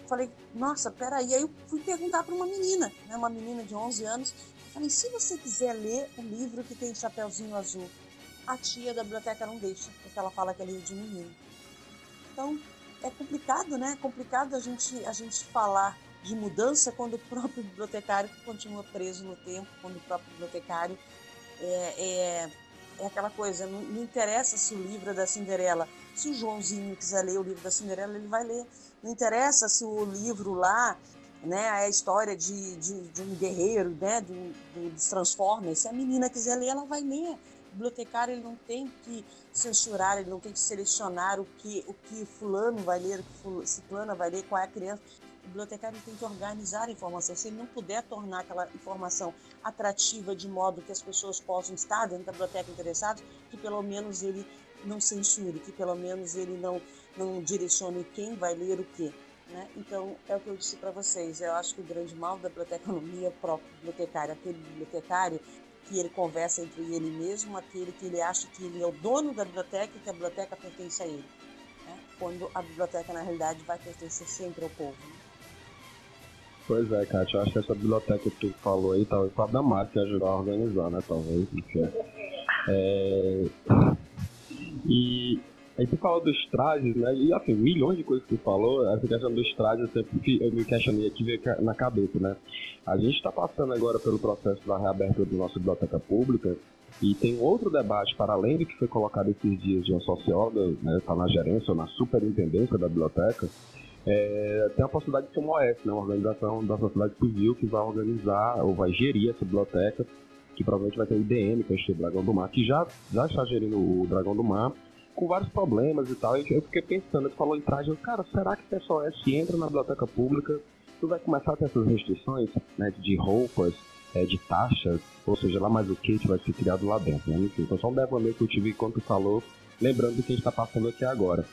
B: falei, nossa, peraí. Aí eu fui perguntar para uma menina, né, uma menina de 11 anos. Falei, se você quiser ler o livro que tem chapéuzinho azul, a tia da biblioteca não deixa, porque ela fala que é livro de menino. Então, é complicado, né? É complicado a gente, a gente falar de mudança quando o próprio bibliotecário continua preso no tempo, quando o próprio bibliotecário é, é, é aquela coisa, não, não, interessa se o livro é da Cinderela, se o Joãozinho quiser ler o livro da Cinderela, ele vai ler. Não interessa se o livro lá né, é a história de, de, de um guerreiro, né, do, do, dos Transformers, se a menina quiser ler, ela vai ler. Bibliotecário ele não tem que censurar, ele não tem que selecionar o que, o que fulano vai ler, o que ciclana vai ler, qual é a criança o bibliotecário tem que organizar a informação. Se ele não puder tornar aquela informação atrativa de modo que as pessoas possam estar dentro da biblioteca interessadas, que pelo menos ele não censure, que pelo menos ele não, não direcione quem vai ler o quê. Né? Então, é o que eu disse para vocês. Eu acho que o grande mal da biblioteconomia é o próprio bibliotecário, aquele bibliotecário que ele conversa entre ele mesmo, aquele que ele acha que ele é o dono da biblioteca e que a biblioteca pertence a ele. Né? Quando a biblioteca, na realidade, vai pertencer sempre ao povo. Né?
C: Pois é, Kátia, eu acho que essa biblioteca que tu falou aí, talvez foi a da Márcia ajudar a organizar, né? Talvez. É... E aí tu falou dos trajes, né? E assim, milhões de coisas que tu falou, essa questão dos trajes eu sempre eu me questionei aqui veio na cabeça, né? A gente está passando agora pelo processo da reabertura da nossa biblioteca pública e tem outro debate para além do que foi colocado esses dias de uma socióloga, né? Tá na gerência ou na superintendência da biblioteca, é, tem a possibilidade de ser uma OS, né, uma organização da sociedade civil que vai organizar ou vai gerir essa biblioteca, que provavelmente vai ter o IDM, que é o Dragão do Mar, que já, já está gerindo o Dragão do Mar, com vários problemas e tal. E eu fiquei pensando, ele falou em traje, cara, será que essa OS entra na biblioteca pública, tu vai começar a ter essas restrições né, de roupas, é, de taxas, ou seja, lá mais o que vai ser criado lá dentro, né? Enfim, então só um devaneio que eu tive enquanto tu falou, lembrando do que a gente está passando aqui agora.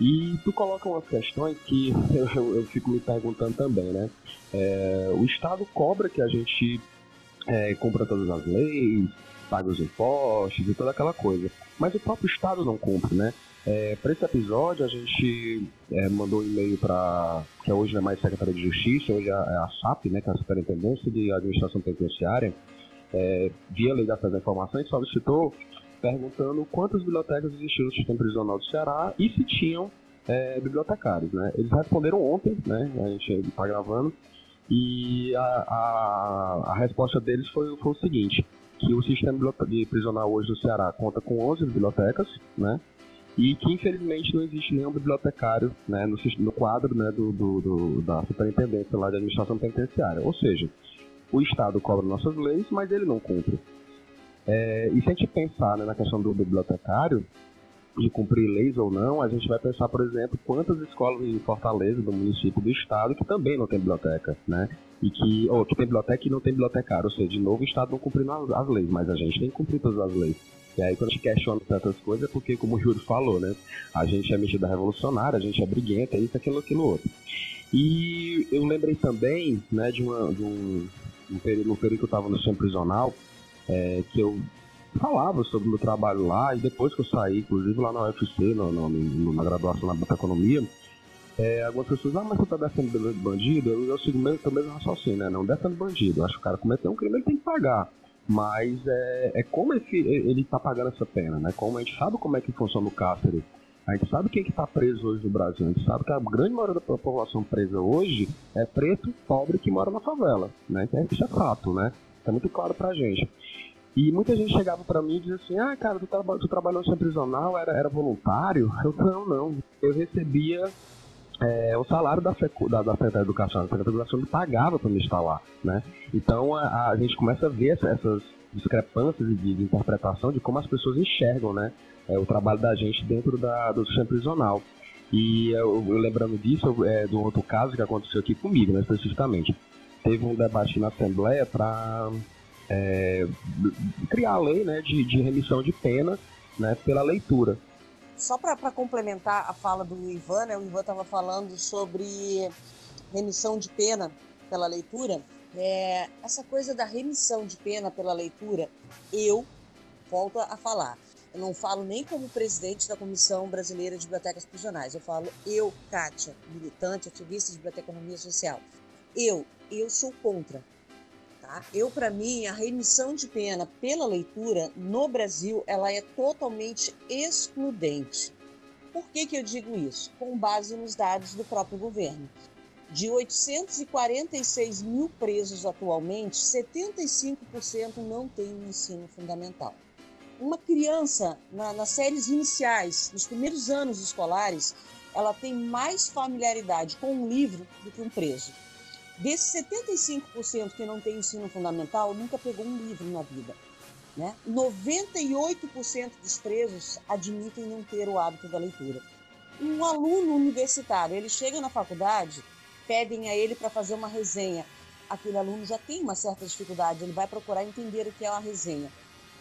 C: E tu coloca umas questões que eu, eu, eu fico me perguntando também, né? É, o Estado cobra que a gente é, cumpra todas as leis, paga os impostos e toda aquela coisa. Mas o próprio Estado não cumpre, né? É, para esse episódio, a gente é, mandou um e-mail para. que hoje não é mais Secretaria de Justiça, hoje é a SAP, né, que é a Superintendência de Administração Penitenciária, é, via Lei de Acesso Informações, solicitou perguntando quantas bibliotecas existiam no sistema prisional do Ceará e se tinham é, bibliotecários, né? Eles responderam ontem, né? A gente está gravando e a, a, a, resposta deles foi, foi o seguinte, que o sistema de prisional hoje do Ceará conta com 11 bibliotecas, né? E que infelizmente não existe nenhum bibliotecário né, no, no quadro né, do, do, do, da superintendência lá de administração penitenciária. Ou seja, o Estado cobra nossas leis, mas ele não cumpre. É, e se a gente pensar né, na questão do bibliotecário, de cumprir leis ou não, a gente vai pensar, por exemplo, quantas escolas em Fortaleza, do município do estado, que também não tem biblioteca, né? E que, ou que tem biblioteca e não tem bibliotecário, ou seja, de novo o estado não cumprindo as, as leis, mas a gente tem que cumprir todas as leis. E aí quando a gente questiona tantas coisas é porque, como o Júlio falou, né? A gente é metida revolucionária, a gente é briguenta, isso, aquilo, aquilo, outro. E eu lembrei também, né, de, uma, de um, um período, no período que eu estava no centro prisional, é, que eu falava sobre o meu trabalho lá, e depois que eu saí, inclusive lá na UFC, no, no, no, na graduação na Economia, é, algumas pessoas, ah, mas você tá defendendo bandido? Eu, eu sigo mesmo, mesmo raciocínio, né? Não defendo bandido. Acho que o cara cometeu um crime, ele tem que pagar. Mas é, é como esse, ele tá pagando essa pena, né? Como a gente sabe como é que funciona o cárcere A gente sabe quem que está preso hoje no Brasil. A gente sabe que a grande maioria da população presa hoje é preto, pobre, que mora na favela. Né? Então, isso é fato, né? Está muito claro pra gente. E muita gente chegava para mim e dizia assim: Ah, cara, tu, tu trabalhou no prisional, era, era voluntário? Eu, não, não. Eu recebia é, o salário da, FECU, da, da Secretaria da Educação. A Secretaria da Educação pagava para me instalar, né? Então a, a, gente começa a ver essas discrepâncias de, de interpretação de como as pessoas enxergam, né? É, o trabalho da gente dentro da, do sistema prisional. E eu, eu lembrando disso, é, do outro caso que aconteceu aqui comigo, né, especificamente. Teve um debate na Assembleia para é, criar a lei né, de, de remissão de pena né, pela leitura.
B: Só para complementar a fala do Ivan, né, o Ivan estava falando sobre remissão de pena pela leitura. É, essa coisa da remissão de pena pela leitura, eu volto a falar. Eu não falo nem como presidente da Comissão Brasileira de Bibliotecas Prisionais. Eu falo eu, Kátia, militante, ativista de biblioteconomia social. Eu, eu sou contra. Tá? Eu, para mim, a remissão de pena pela leitura no Brasil, ela é totalmente excludente. Por que, que eu digo isso? Com base nos dados do próprio governo. De 846 mil presos atualmente, 75% não têm um ensino fundamental uma criança na, nas séries iniciais, nos primeiros anos escolares, ela tem mais familiaridade com um livro do que um preso. Desses 75% que não tem ensino fundamental, nunca pegou um livro na vida. Né? 98% dos presos admitem não ter o hábito da leitura. Um aluno universitário, ele chega na faculdade, pedem a ele para fazer uma resenha. Aquele aluno já tem uma certa dificuldade, ele vai procurar entender o que é uma resenha.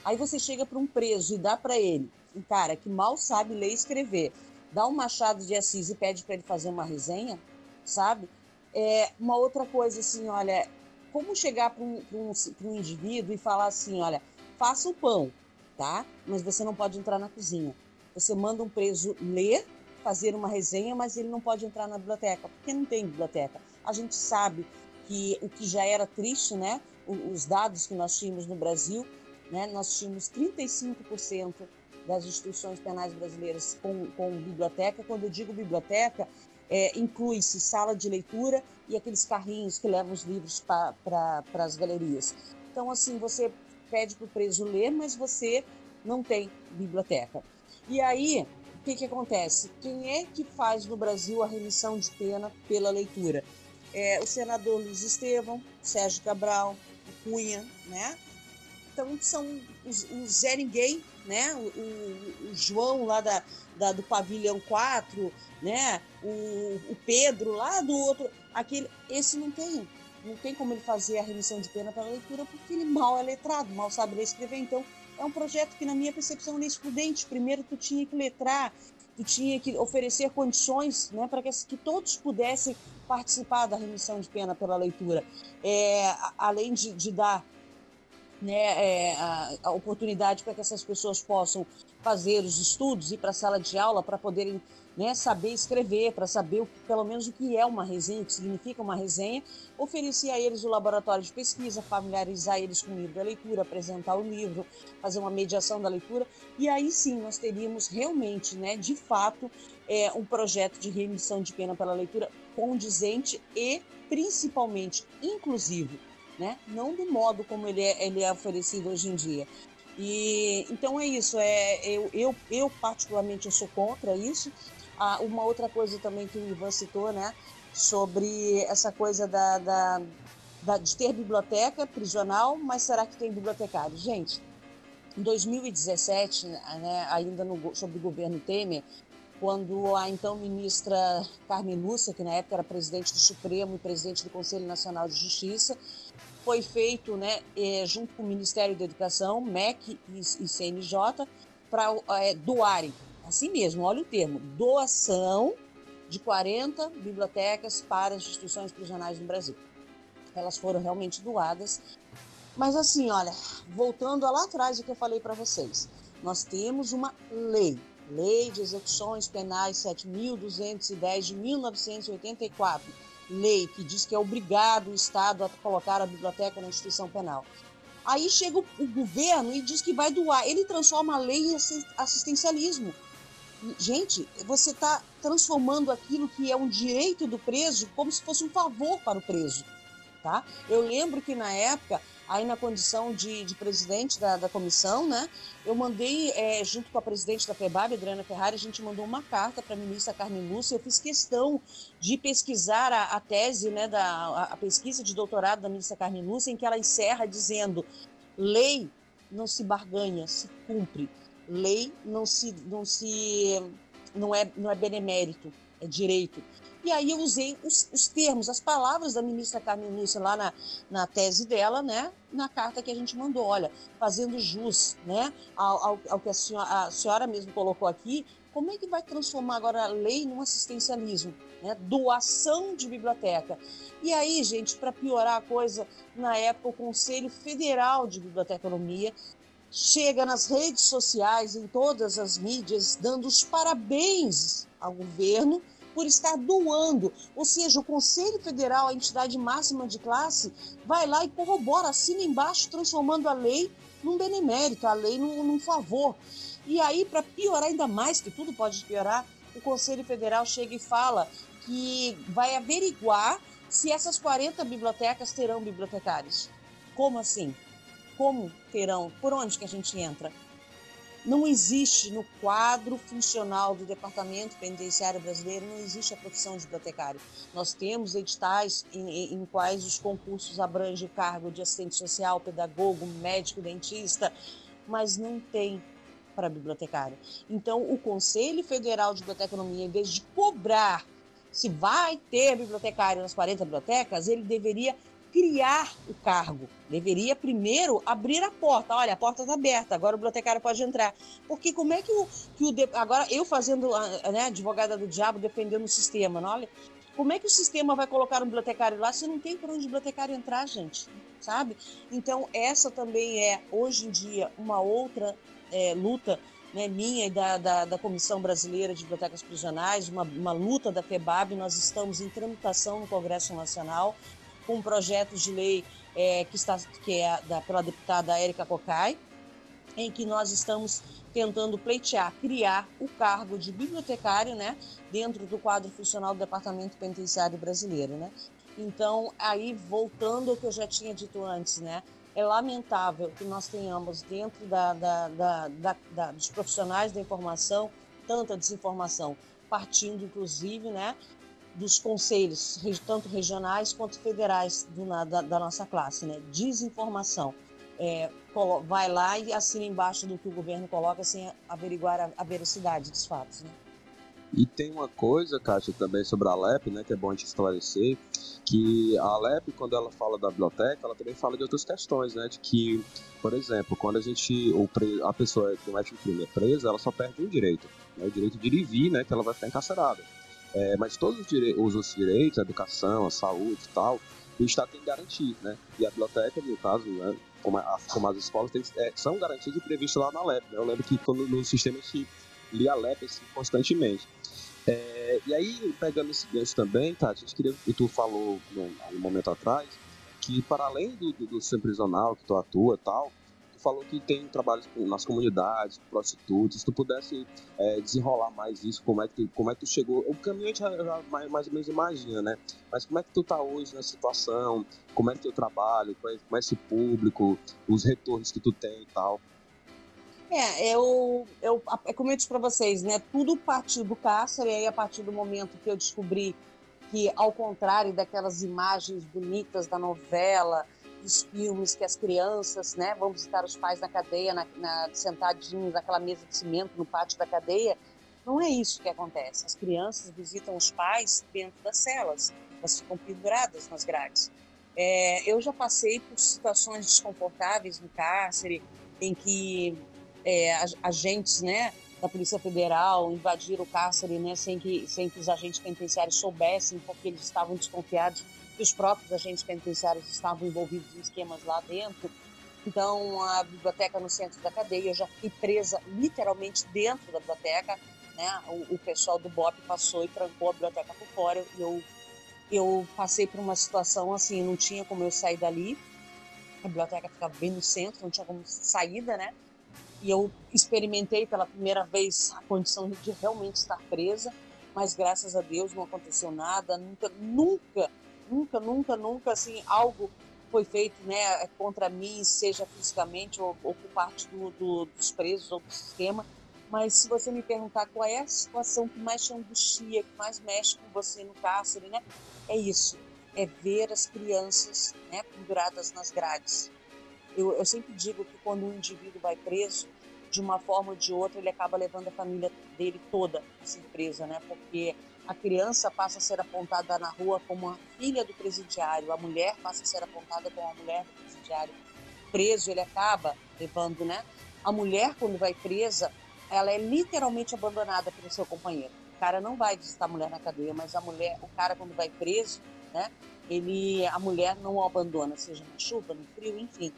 B: Aí você chega para um preso e dá para ele, um cara que mal sabe ler e escrever, dá um Machado de Assis e pede para ele fazer uma resenha, sabe? É, uma outra coisa assim, olha, como chegar para um, um, um indivíduo e falar assim, olha, faça o pão, tá? Mas você não pode entrar na cozinha. Você manda um preso ler, fazer uma resenha, mas ele não pode entrar na biblioteca, porque não tem biblioteca. A gente sabe que o que já era triste, né? Os dados que nós tínhamos no Brasil né? Nós tínhamos 35% das instituições penais brasileiras com, com biblioteca. Quando eu digo biblioteca, é, inclui-se sala de leitura e aqueles carrinhos que levam os livros para as galerias. Então, assim, você pede para o preso ler, mas você não tem biblioteca. E aí, o que, que acontece? Quem é que faz no Brasil a remissão de pena pela leitura? É o senador Luiz Estevão, Sérgio Cabral, Cunha, né? Então são os, os Zé Ninguém, né? O, o, o, João lá da, da, do pavilhão 4, né? O, o Pedro lá do outro. Aquele, esse não tem. Não tem como ele fazer a remissão de pena para leitura porque ele mal é letrado, mal sabe ler escrever. Então, é um projeto que, na minha percepção, é excludente. Primeiro, tu tinha que letrar, tu tinha que oferecer condições né, para que, que todos pudessem participar da remissão de pena pela leitura. É, além de, de dar né, é, a, a, oportunidade para que essas pessoas possam fazer os estudos, ir para a sala de aula para poderem né, saber escrever, para saber o, pelo menos o que é uma resenha, o que significa uma resenha, oferecer a eles o laboratório de pesquisa, familiarizar eles com o livro da leitura, apresentar o livro, fazer uma mediação da leitura, e aí sim nós teríamos realmente, né, de fato, é, um projeto de remissão de pena pela leitura condizente e principalmente inclusivo né? Não do modo como ele é, ele é oferecido hoje em dia. E então é isso. É eu, eu, eu particularmente eu sou contra isso. Ah, uma outra coisa também que o Ivan citou, né? Sobre essa coisa da, da, da, de ter biblioteca prisional, mas será que tem bibliotecário? Gente, em 2017, né, ainda no, sob o governo Temer, quando a então ministra Carmen Lúcia, que na época era presidente do Supremo e presidente do Conselho Nacional de Justiça, foi feito né, é, junto com o Ministério da Educação, MEC e, CNJ, para é, doarem, assim mesmo, olha o termo, doação de 40 bibliotecas para as instituições prisionais no Brasil. Elas foram realmente doadas. Mas assim, olha, voltando lá atrás do que eu falei para vocês, nós temos uma lei, Lei de Execuções Penais 7.210 de 1984, lei que diz que é obrigado o Estado a colocar a biblioteca na instituição penal. Aí chega o, o governo e diz que vai doar. Ele transforma a lei em assistencialismo. Gente, você está transformando aquilo que é um direito do preso como se fosse um favor para o preso. Tá? Eu lembro que na época, aí na condição de, de presidente da, da, comissão, né, eu mandei, é, junto com a presidente da FEBAB, Adriana Ferrari, a gente mandou uma carta para a ministra Carmen Lúcia. Eu fiz questão de pesquisar a, a tese, né, da, a, a, pesquisa de doutorado da ministra Carmen Lúcia, em que ela encerra dizendo: lei não se barganha, se cumpre lei não se não se não é não é benemérito, direito. E aí eu usei os, os termos, as palavras da ministra Carmen Lúcia lá na, na tese dela, né, na carta que a gente mandou, olha, fazendo jus, né, ao, ao, ao que a senhora, a senhora mesmo colocou aqui, como é que vai transformar agora a lei num assistencialismo? Né? Doação de biblioteca. E aí, gente, para piorar a coisa, na época o Conselho Federal de Biblioteconomia chega nas redes sociais, em todas as mídias, dando os parabéns ao governo por estar doando. Ou seja, o Conselho Federal, a entidade máxima de classe, vai lá e corrobora, assina embaixo, transformando a lei num benemérito, a lei num, num favor. E aí, para piorar ainda mais, que tudo pode piorar, o Conselho Federal chega e fala que vai averiguar se essas 40 bibliotecas terão bibliotecários. Como assim? como terão, por onde que a gente entra? Não existe no quadro funcional do Departamento Penitenciário Brasileiro, não existe a profissão de bibliotecário. Nós temos editais em, em quais os concursos abrangem cargo de assistente social, pedagogo, médico, dentista, mas não tem para bibliotecário. Então, o Conselho Federal de Biblioteconomia, em vez de cobrar se vai ter bibliotecário nas 40 bibliotecas, ele deveria criar o cargo. Deveria primeiro abrir a porta. Olha, a porta está aberta, agora o bibliotecário pode entrar. Porque como é que o. Que o agora, eu fazendo, ah, né, advogada do diabo, defendendo o sistema, não, olha. Como é que o sistema vai colocar um bibliotecário lá se não tem por onde o bibliotecário entrar, gente? Sabe? Então, essa também é, hoje em dia, uma outra é, luta né, minha e da, da, da, Comissão Brasileira de Bibliotecas Prisionais, uma, uma luta da FEBAB. Nós estamos em tramitação no Congresso Nacional com projetos de lei é, que, está, que é da, pela deputada Érica Cocai, em que nós estamos tentando pleitear, criar o cargo de bibliotecário, né, dentro do quadro funcional do Departamento Penitenciário Brasileiro, né. Então, aí, voltando ao que eu já tinha dito antes, né, é lamentável que nós tenhamos dentro da, da, da, da, dos profissionais da informação tanta desinformação, partindo, inclusive, né, dos conselhos, tanto regionais quanto federais do, da, da, nossa classe, né? Desinformação. É, vai lá e assina embaixo do que o governo coloca sem averiguar a, a veracidade dos fatos, né?
C: E tem uma coisa, Kátia, também sobre a Alep, né, que é bom a gente esclarecer, que a Alep, quando ela fala da biblioteca, ela também fala de outras questões, né, de que, por exemplo, quando a gente, ou a pessoa que comete um crime é presa, ela só perde um direito, né, o direito de ir e vir, né, que ela vai ficar encarcerada. É, mas todos os, os outros direitos, a educação, a saúde e tal, o Estado tem que garantir, né? E a biblioteca, no caso, né, como, a, como as escolas, tem, é, são garantidas e previstas lá na LEP. Né? Eu lembro que quando, no sistema a gente lia a LEP assim, constantemente. É, e aí, pegando esse gancho também, tá, a gente queria, e tu falou um momento atrás, que para além do, do, do prisional que tu atua tal, falou que tem trabalhos nas comunidades, prostitutas. Se tu pudesse é, desenrolar mais isso, como é, que tu, como é que tu chegou. O caminho a gente já, mais, mais, ou menos imagina, né? Mas como é que tu tá hoje nessa situação? Como é que é teu trabalho? Como é, como é esse público? Os retornos que tu tem e tal?
B: É, eu, eu, é como eu disse para vocês, né? Tudo partiu do cárcere, e aí a partir do momento que eu descobri que, ao contrário daquelas imagens bonitas da novela, dos filmes que as crianças né, vão visitar os pais na cadeia, na, na, sentadinhos naquela mesa de cimento no pátio da cadeia. Não é isso que acontece. As crianças visitam os pais dentro das celas, elas ficam penduradas nas grades. É, eu já passei por situações desconfortáveis no cárcere, em que é, agentes né, da Polícia Federal invadiram o cárcere né, sem, que, sem que os agentes penitenciários soubessem, porque eles estavam desconfiados que os próprios agentes penitenciários estavam envolvidos em esquemas lá dentro. Então, a biblioteca no centro da cadeia, eu já fiquei presa literalmente dentro da biblioteca. Né? O, o pessoal do BOP passou e trancou a biblioteca por fora. Eu, eu passei por uma situação assim, não tinha como eu sair dali. A biblioteca ficava bem no centro, não tinha como saída, né? e eu experimentei pela primeira vez a condição de realmente estar presa, mas graças a Deus não aconteceu nada, nunca, nunca, nunca, nunca, nunca, assim, algo foi feito, né, contra mim, seja fisicamente ou, ou por parte do, do, dos presos ou do sistema, mas se você me perguntar qual é a situação que mais te angustia, que mais mexe com você no cárcere, né, é isso, é ver as crianças, né, penduradas nas grades, eu, eu sempre digo que quando um indivíduo vai preso, de uma forma ou de outra, ele acaba levando a família dele toda à surpresa, né? Porque a criança passa a ser apontada na rua como a filha do presidiário, a mulher passa a ser apontada como a mulher do presidiário. Preso, ele acaba levando, né? A mulher, quando vai presa, ela é literalmente abandonada pelo seu companheiro. O cara não vai visitar a mulher na cadeia, mas a mulher, o cara, quando vai preso, né? Ele, a mulher não o abandona, seja na chuva, no frio, enfim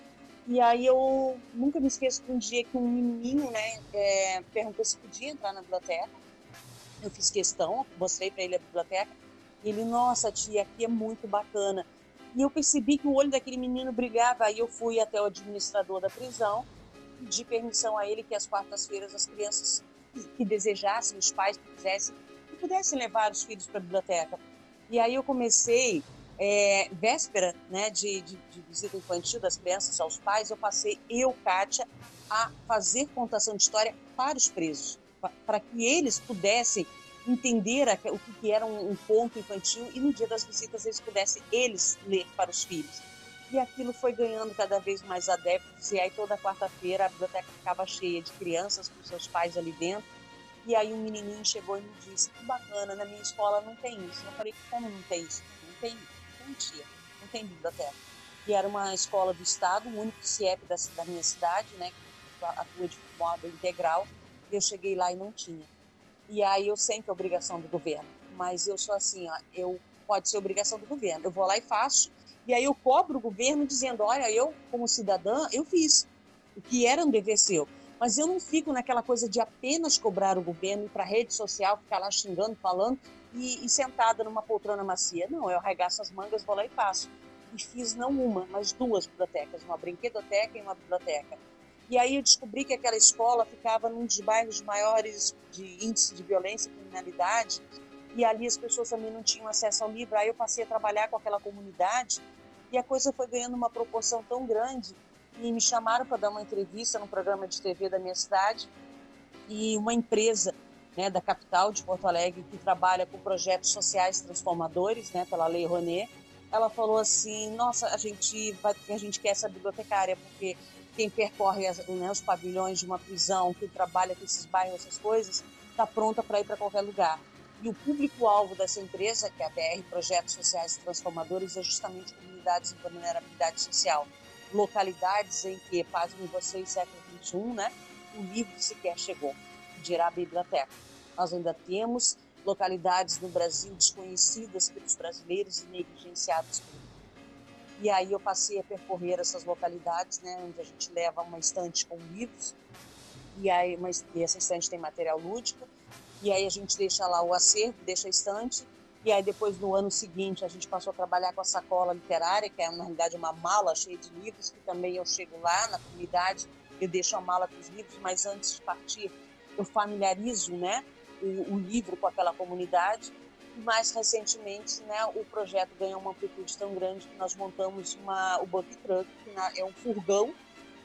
B: e aí eu nunca me esqueço de um dia que um menininho, né, é, perguntou se podia entrar na biblioteca. Eu fiz questão, mostrei para ele a biblioteca. E ele, nossa tia, aqui é muito bacana. E eu percebi que o olho daquele menino brilhava. Aí eu fui até o administrador da prisão, pedi permissão a ele que às quartas-feiras as crianças que desejassem, os pais que quisessem, que pudessem levar os filhos para a biblioteca. E aí eu comecei é, véspera né, de, de, de, visita infantil das crianças aos pais, eu passei, eu, Kátia, a fazer contação de história para os presos, para que eles pudessem entender o que, era um, ponto infantil e no dia das visitas eles pudessem, eles, ler para os filhos. E aquilo foi ganhando cada vez mais adeptos, e aí toda quarta-feira a biblioteca ficava cheia de crianças com seus pais ali dentro. E aí um menininho chegou e me disse: Que bacana, na minha escola não tem isso. Eu falei: Como não tem isso? Não tem não tinha, não tem biblioteca. E era uma escola do Estado, o único CIEP da, da minha cidade, né, que atua de modo integral, eu cheguei lá e não tinha. E aí eu sei que é obrigação do governo, mas eu sou assim, ó, eu pode ser obrigação do governo. Eu vou lá e faço, e aí eu cobro o governo dizendo, olha, eu como cidadã, eu fiz, o que era um dever seu. Mas eu não fico naquela coisa de apenas cobrar o governo, para rede social, ficar lá xingando, falando, e, e, sentada numa poltrona macia. Não, eu arregaço as mangas, vou lá e faço. E fiz não uma, mas duas bibliotecas, uma brinquedoteca e uma biblioteca. E aí eu descobri que aquela escola ficava num dos bairros maiores de índice de violência e criminalidade, e ali as pessoas também não tinham acesso ao livro. Aí eu passei a trabalhar com aquela comunidade e a coisa foi ganhando uma proporção tão grande e me chamaram para dar uma entrevista no programa de TV da minha cidade e uma empresa né, da capital de Porto Alegre, que trabalha com projetos sociais transformadores, né, pela Lei Rouanet, ela falou assim: Nossa, a gente, vai, a gente quer essa bibliotecária, porque quem percorre as, né, os pavilhões de uma prisão, quem trabalha com esses bairros, essas coisas, está pronta para ir para qualquer lugar. E o público-alvo dessa empresa, que é a BR Projetos Sociais Transformadores, é justamente comunidades em vulnerabilidade social. Localidades em que, pasmem vocês, século XXI, né, o livro sequer chegou dirá a biblioteca. Nós ainda temos localidades no Brasil desconhecidas pelos brasileiros e negligenciadas por e aí eu passei a percorrer essas localidades, né, onde a gente leva uma estante com livros, e aí uma, e essa estante tem material lúdico, e aí a gente deixa lá o acervo, deixa a estante, e aí depois no ano seguinte a gente passou a trabalhar com a sacola literária, que é na realidade uma mala cheia de livros, que também eu chego lá na comunidade, eu deixo a mala com os livros, mas antes de partir eu familiarizo né, o, o, livro com aquela comunidade. Mais recentemente, né, o projeto ganhou uma amplitude tão grande que nós montamos uma, o Buck Truck, que é um furgão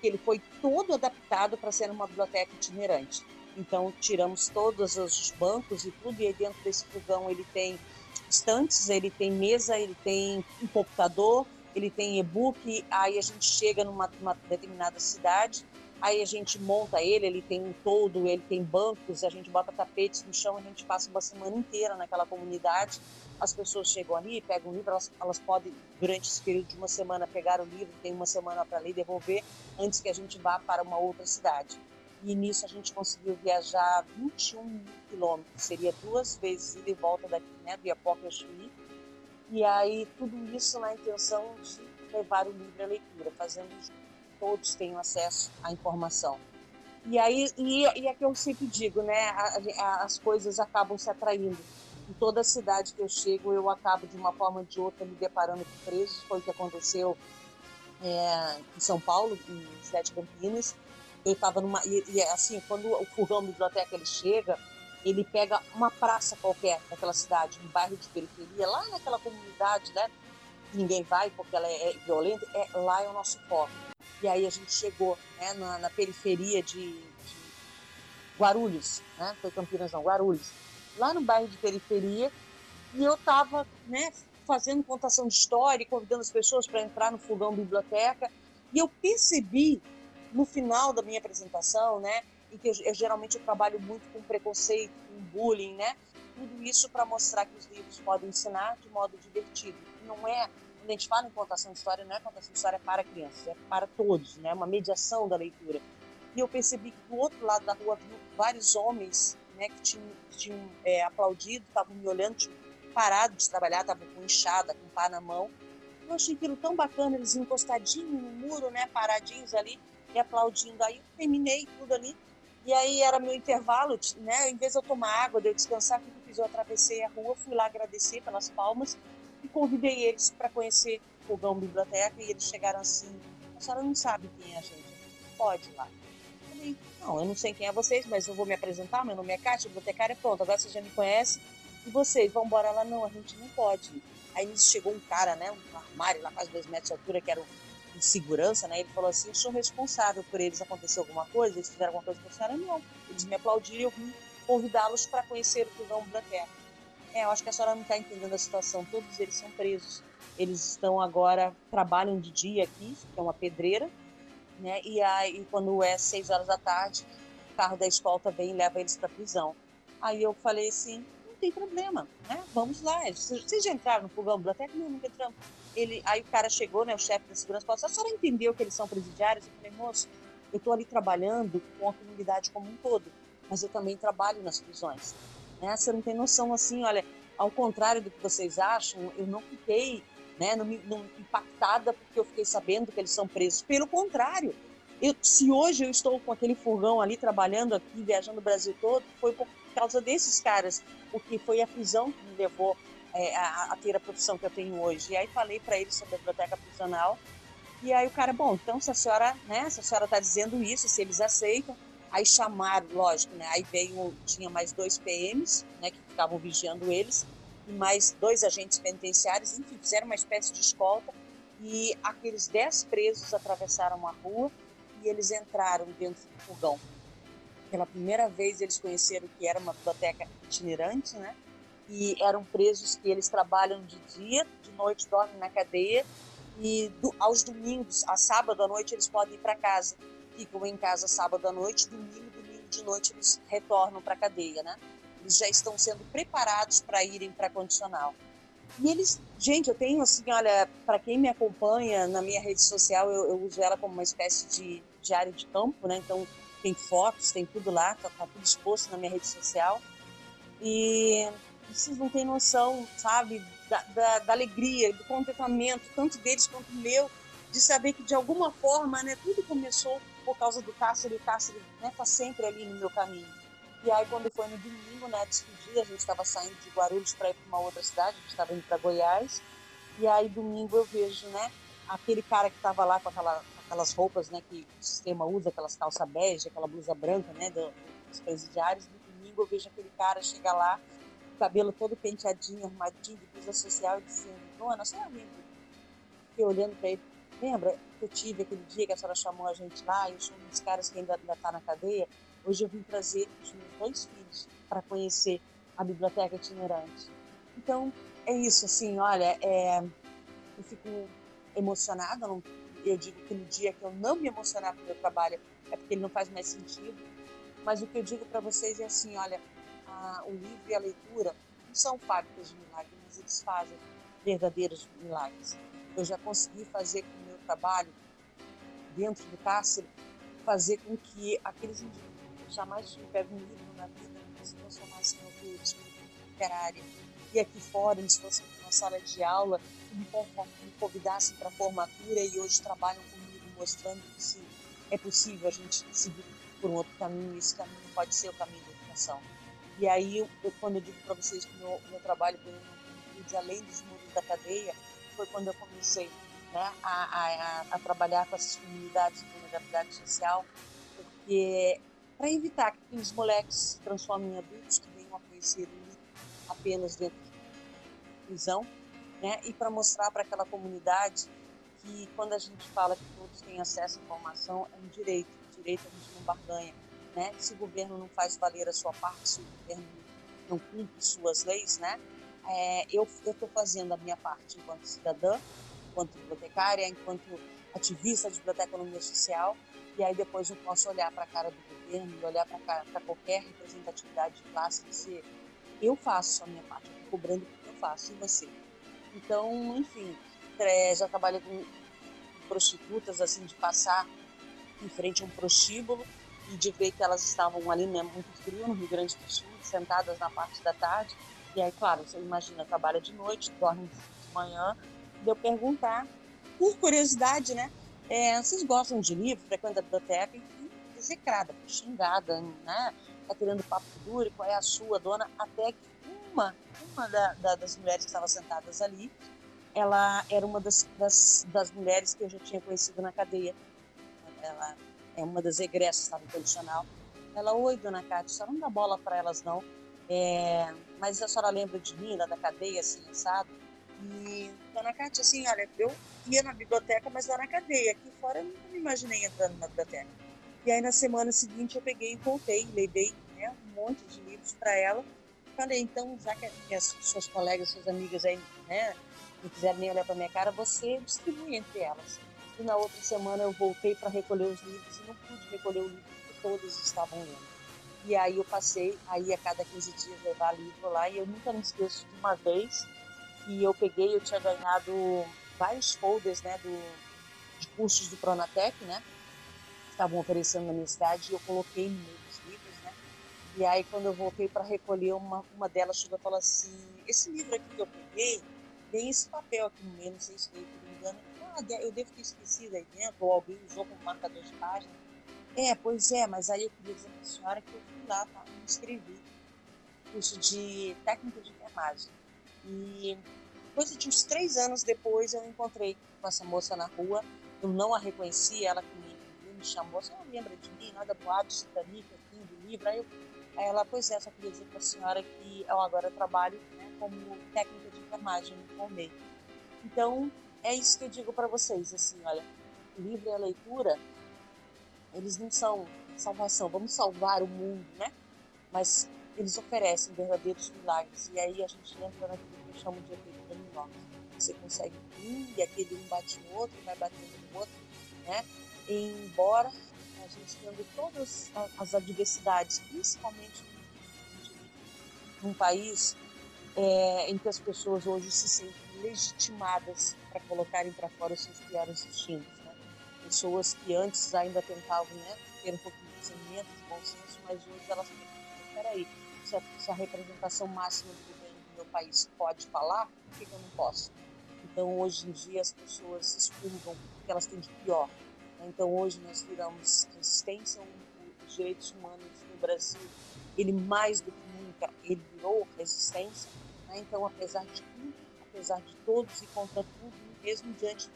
B: que ele foi todo adaptado para ser uma biblioteca itinerante. Então, tiramos todos os bancos e tudo, e aí dentro desse furgão ele tem estantes, ele tem mesa, ele tem um computador, ele tem e-book, aí a gente chega numa, numa determinada cidade Aí a gente monta ele, ele tem um todo, ele tem bancos, a gente bota tapetes no chão, a gente passa uma semana inteira naquela comunidade. As pessoas chegam ali, pegam o livro, elas, elas podem, durante esse período de uma semana, pegar o livro, tem uma semana para ler e devolver, antes que a gente vá para uma outra cidade. E nisso a gente conseguiu viajar 21 mil quilômetros, seria duas vezes ida e volta daqui, né, do Iapoca ao Chuí. E aí tudo isso na intenção de levar o livro à leitura, fazendo todos tenham acesso à informação. E aí, e, e é que eu sempre digo, né, a, a, as coisas acabam se atraindo. Em toda cidade que eu chego, eu acabo de uma forma ou de outra me deparando com presos. Foi o que aconteceu é, em São Paulo, em Cidade Campinas. Eu estava numa. E, e, assim, quando o furgão biblioteca ele chega, ele pega uma praça qualquer daquela cidade, um bairro de periferia, lá naquela comunidade, né? Ninguém vai porque ela é, é violenta, é, lá é o nosso foco. E aí a gente chegou né, na, na periferia de, de, Guarulhos, né? Foi Campinas não, Guarulhos. Lá no bairro de periferia, e eu estava né, fazendo contação de história, convidando as pessoas para entrar no fogão biblioteca, e eu percebi no final da minha apresentação, né, em que eu, eu geralmente eu trabalho muito com preconceito, com bullying, né, tudo isso para mostrar que os livros podem ensinar de modo divertido. Não é a gente fala em contação de história, não é contação de história para crianças, é para todos, né? Uma mediação da leitura. E eu percebi que do outro lado da rua havia vários homens, né, que tinham, tinham é, aplaudido, estavam me olhando, tinham parado de trabalhar, estavam com enxada, com pá na mão. Eu achei aquilo tão bacana, eles encostadinhos no muro, né, paradinhos ali e aplaudindo. Aí eu terminei tudo ali. E aí era meu intervalo, né? Em vez de eu tomar água, de eu descansar, o que eu fiz? Eu atravessei a rua, fui lá agradecer pelas palmas e convidei eles para conhecer o fogão biblioteca e eles chegaram assim, a senhora não sabe quem é a gente, pode ir lá. Eu falei, não, eu não sei quem é vocês, mas eu vou me apresentar, meu nome é Kátia, bibliotecária, pronto, agora você já me conhece, e vocês, vão embora lá? Não, a gente não pode. Aí chegou um cara, né, um armário lá quase dois metros de altura, que era o de segurança, né, ele falou assim, eu sou responsável por eles acontecer alguma coisa, eles fizeram alguma coisa com a senhora? Não, eles me aplaudiram eu vim convidá-los para conhecer o fogão biblioteca. É, eu acho que a senhora não está entendendo a situação. Todos eles são presos. Eles estão agora, trabalham de dia aqui, que é uma pedreira, né? E aí, quando é seis horas da tarde, o carro da escolta vem e leva eles para prisão. Aí eu falei assim, não tem problema, né? Vamos lá. Vocês já entraram no fogão biblioteca? Não, nunca entramos. Ele, aí o cara chegou, né? O chefe da segurança falou: a senhora entendeu que eles são presidiários? Eu falei, moço, eu estou ali trabalhando com a comunidade como um todo, mas eu também trabalho nas prisões. Né? Você não tem noção assim, olha, ao contrário do que vocês acham, eu não fiquei né, não, não, impactada porque eu fiquei sabendo que eles são presos. Pelo contrário, eu, se hoje eu estou com aquele furgão ali trabalhando aqui, viajando o Brasil todo, foi por causa desses caras, porque foi a prisão que me levou é, a, a, ter a profissão que eu tenho hoje. E aí falei para eles sobre a biblioteca prisional. E aí o cara, bom, então se a senhora, né, se a senhora está dizendo isso, se eles aceitam, Aí chamaram, lógico, né? Aí veio, tinha mais dois PMs, né? Que ficavam vigiando eles, e mais dois agentes penitenciários, enfim, fizeram uma espécie de escolta. E aqueles dez presos atravessaram a rua e eles entraram dentro do fogão. Pela primeira vez eles conheceram que era uma biblioteca itinerante, né? E eram presos que eles trabalham de dia, de noite dormem na cadeia e do, aos domingos, a sábado à noite eles podem ir para casa ficam em casa sábado à noite, domingo, domingo de noite eles retornam para a cadeia, né? Eles já estão sendo preparados para irem para condicional. E eles, gente, eu tenho assim, olha, para quem me acompanha na minha rede social, eu, eu, uso ela como uma espécie de diário de campo, né? Então tem fotos, tem tudo lá, tá, tá tudo exposto na minha rede social. E vocês não têm noção, sabe, da, da, da alegria, do contentamento, tanto deles quanto meu, de saber que de alguma forma, né, tudo começou por causa do Cássio, o Cássio né, tá sempre ali no meu caminho. E aí, quando foi no domingo, né, despedir, a gente estava saindo de Guarulhos para ir para uma outra cidade, a gente estava indo para Goiás. E aí, domingo, eu vejo, né, aquele cara que estava lá com, aquela, aquelas roupas, né, que o sistema usa, aquelas calças bege, aquela blusa branca, né, dos presidiários. No domingo, eu vejo aquele cara chegar lá, cabelo todo penteadinho, arrumadinho, de blusa social, e dizendo: Dona, a senhora lembra? Fiquei olhando para ele Lembra que eu tive aquele dia que a senhora chamou a gente lá e eu sou um dos caras que ainda está na cadeia? Hoje eu vim trazer os meus dois filhos para conhecer a biblioteca itinerante. Então, é isso, assim, olha, é, eu fico emocionada, não, eu digo que no dia que eu não me emocionar com o meu trabalho é porque ele não faz mais sentido, mas o que eu digo para vocês é assim, olha, a, o livro e a leitura não são fábricas de milagres, mas eles fazem verdadeiros milagres. Eu já consegui fazer com trabalho dentro do cárcere, fazer com que aqueles indivíduos jamais pego um livro na vida se transformassem em autores, literária. E aqui fora eles fossem uma sala de aula me, convidassem para a formatura e hoje trabalham comigo mostrando que é possível a gente seguir por um outro caminho esse caminho pode ser o caminho da educação. E aí, eu, quando eu digo para vocês que meu, meu trabalho veio além dos muros da cadeia, foi quando eu comecei né, a, a, a, trabalhar com essas comunidades de vulnerabilidade social, porque para evitar que os moleques se transformem em adultos que venham a conhecer o apenas dentro de prisão, né? E para mostrar para aquela comunidade que quando a gente fala que todos têm acesso à informação é um direito, direito a gente não barganha, né? Se o governo não faz valer a sua parte, se o governo não cumpre suas leis, né? É, eu estou fazendo a minha parte enquanto cidadã, enquanto bibliotecária, enquanto ativista de biblioteconomia social, e aí depois eu posso olhar para a cara do governo, olhar para qualquer representatividade de classe e dizer eu faço a minha parte, eu cobrando porque eu faço, e você? Então, enfim, é, já trabalhei com prostitutas, assim, de passar em frente a um prostíbulo e de ver que elas estavam ali, né, muito frio, no Rio Grande do Sul, sentadas na parte da tarde. E aí, claro, você imagina, trabalha de noite, dorme de manhã, de eu perguntar, por curiosidade, né, é, vocês gostam de livro, frequentam a biblioteca, enfim, execrada, xingada, né, tá querendo papo duro, qual é a sua, dona, até que uma, uma da, da, das mulheres que estavam sentadas ali, ela era uma das, das, das, mulheres que eu já tinha conhecido na cadeia. Ela é uma das egressas, estava condicional. Ela, oi, dona Cátia, senhora não dá bola para elas, não. É, mas a senhora lembra de mim, lá da cadeia, assim, sabe? E, dona Cátia, assim, olha, eu ia na biblioteca, mas lá na cadeia. Aqui fora eu nunca me imaginei entrando na biblioteca. E aí, na semana seguinte, eu peguei e voltei, levei né, um monte de livros para ela. Falei, então, já que as suas colegas, suas amigas aí, né, não quiseram nem olhar para minha cara, você distribui entre elas. E na outra semana eu voltei para recolher os livros e não pude recolher o livro que todas estavam lendo. E aí eu passei aí a cada 15 dias levar livro lá e eu nunca me esqueço de uma vez que eu peguei, eu tinha ganhado vários folders, né, do, de cursos do Pronatec, né, que estavam oferecendo na minha cidade e eu coloquei dos livros, né, e aí quando eu voltei para recolher, uma, uma delas chegou e falou assim, esse livro aqui que eu peguei, tem esse papel aqui no meio, não sei se foi por engano. Ah, eu devo ter esquecido aí dentro, ou alguém usou como marcador de página. É, pois é, mas aí eu queria dizer para a senhora que eu fui lá, tá? Me curso de técnica de enfermagem. E coisa de uns três anos depois eu encontrei com essa moça na rua. Eu não a reconheci, ela que me, me chamou, você não lembra de mim, nada boato, Titanic, aqui do livro. Aí, eu, aí ela, pois é, só queria dizer para a senhora que eu agora trabalho né, como técnica de enfermagem, me formei. Então, é isso que eu digo para vocês, assim, olha, o livro e a leitura, eles não são salvação, vamos salvar o mundo, né? Mas eles oferecem verdadeiros milagres. E aí a gente entra naquilo que eu chamo de Você consegue um e aquele um bate no outro, vai batendo no outro, né? E embora a gente tendo todas as adversidades, principalmente num país é, em que as pessoas hoje se sentem legitimadas para colocarem para fora os seus piores instintos. Né? Pessoas que antes ainda tentavam né, ter um pouquinho de discernimento, de bom senso, mas hoje elas pensam, espera aí, se a, se a, representação máxima do meu país pode falar, por que, eu não posso? Então, hoje em dia, as pessoas expurgam o que elas têm de pior. Né? Então, hoje nós viramos resistência os direitos humanos no Brasil. Ele, mais do que nunca, ele virou resistência né? Então, apesar de tudo, apesar de todos e contra tudo, mesmo diante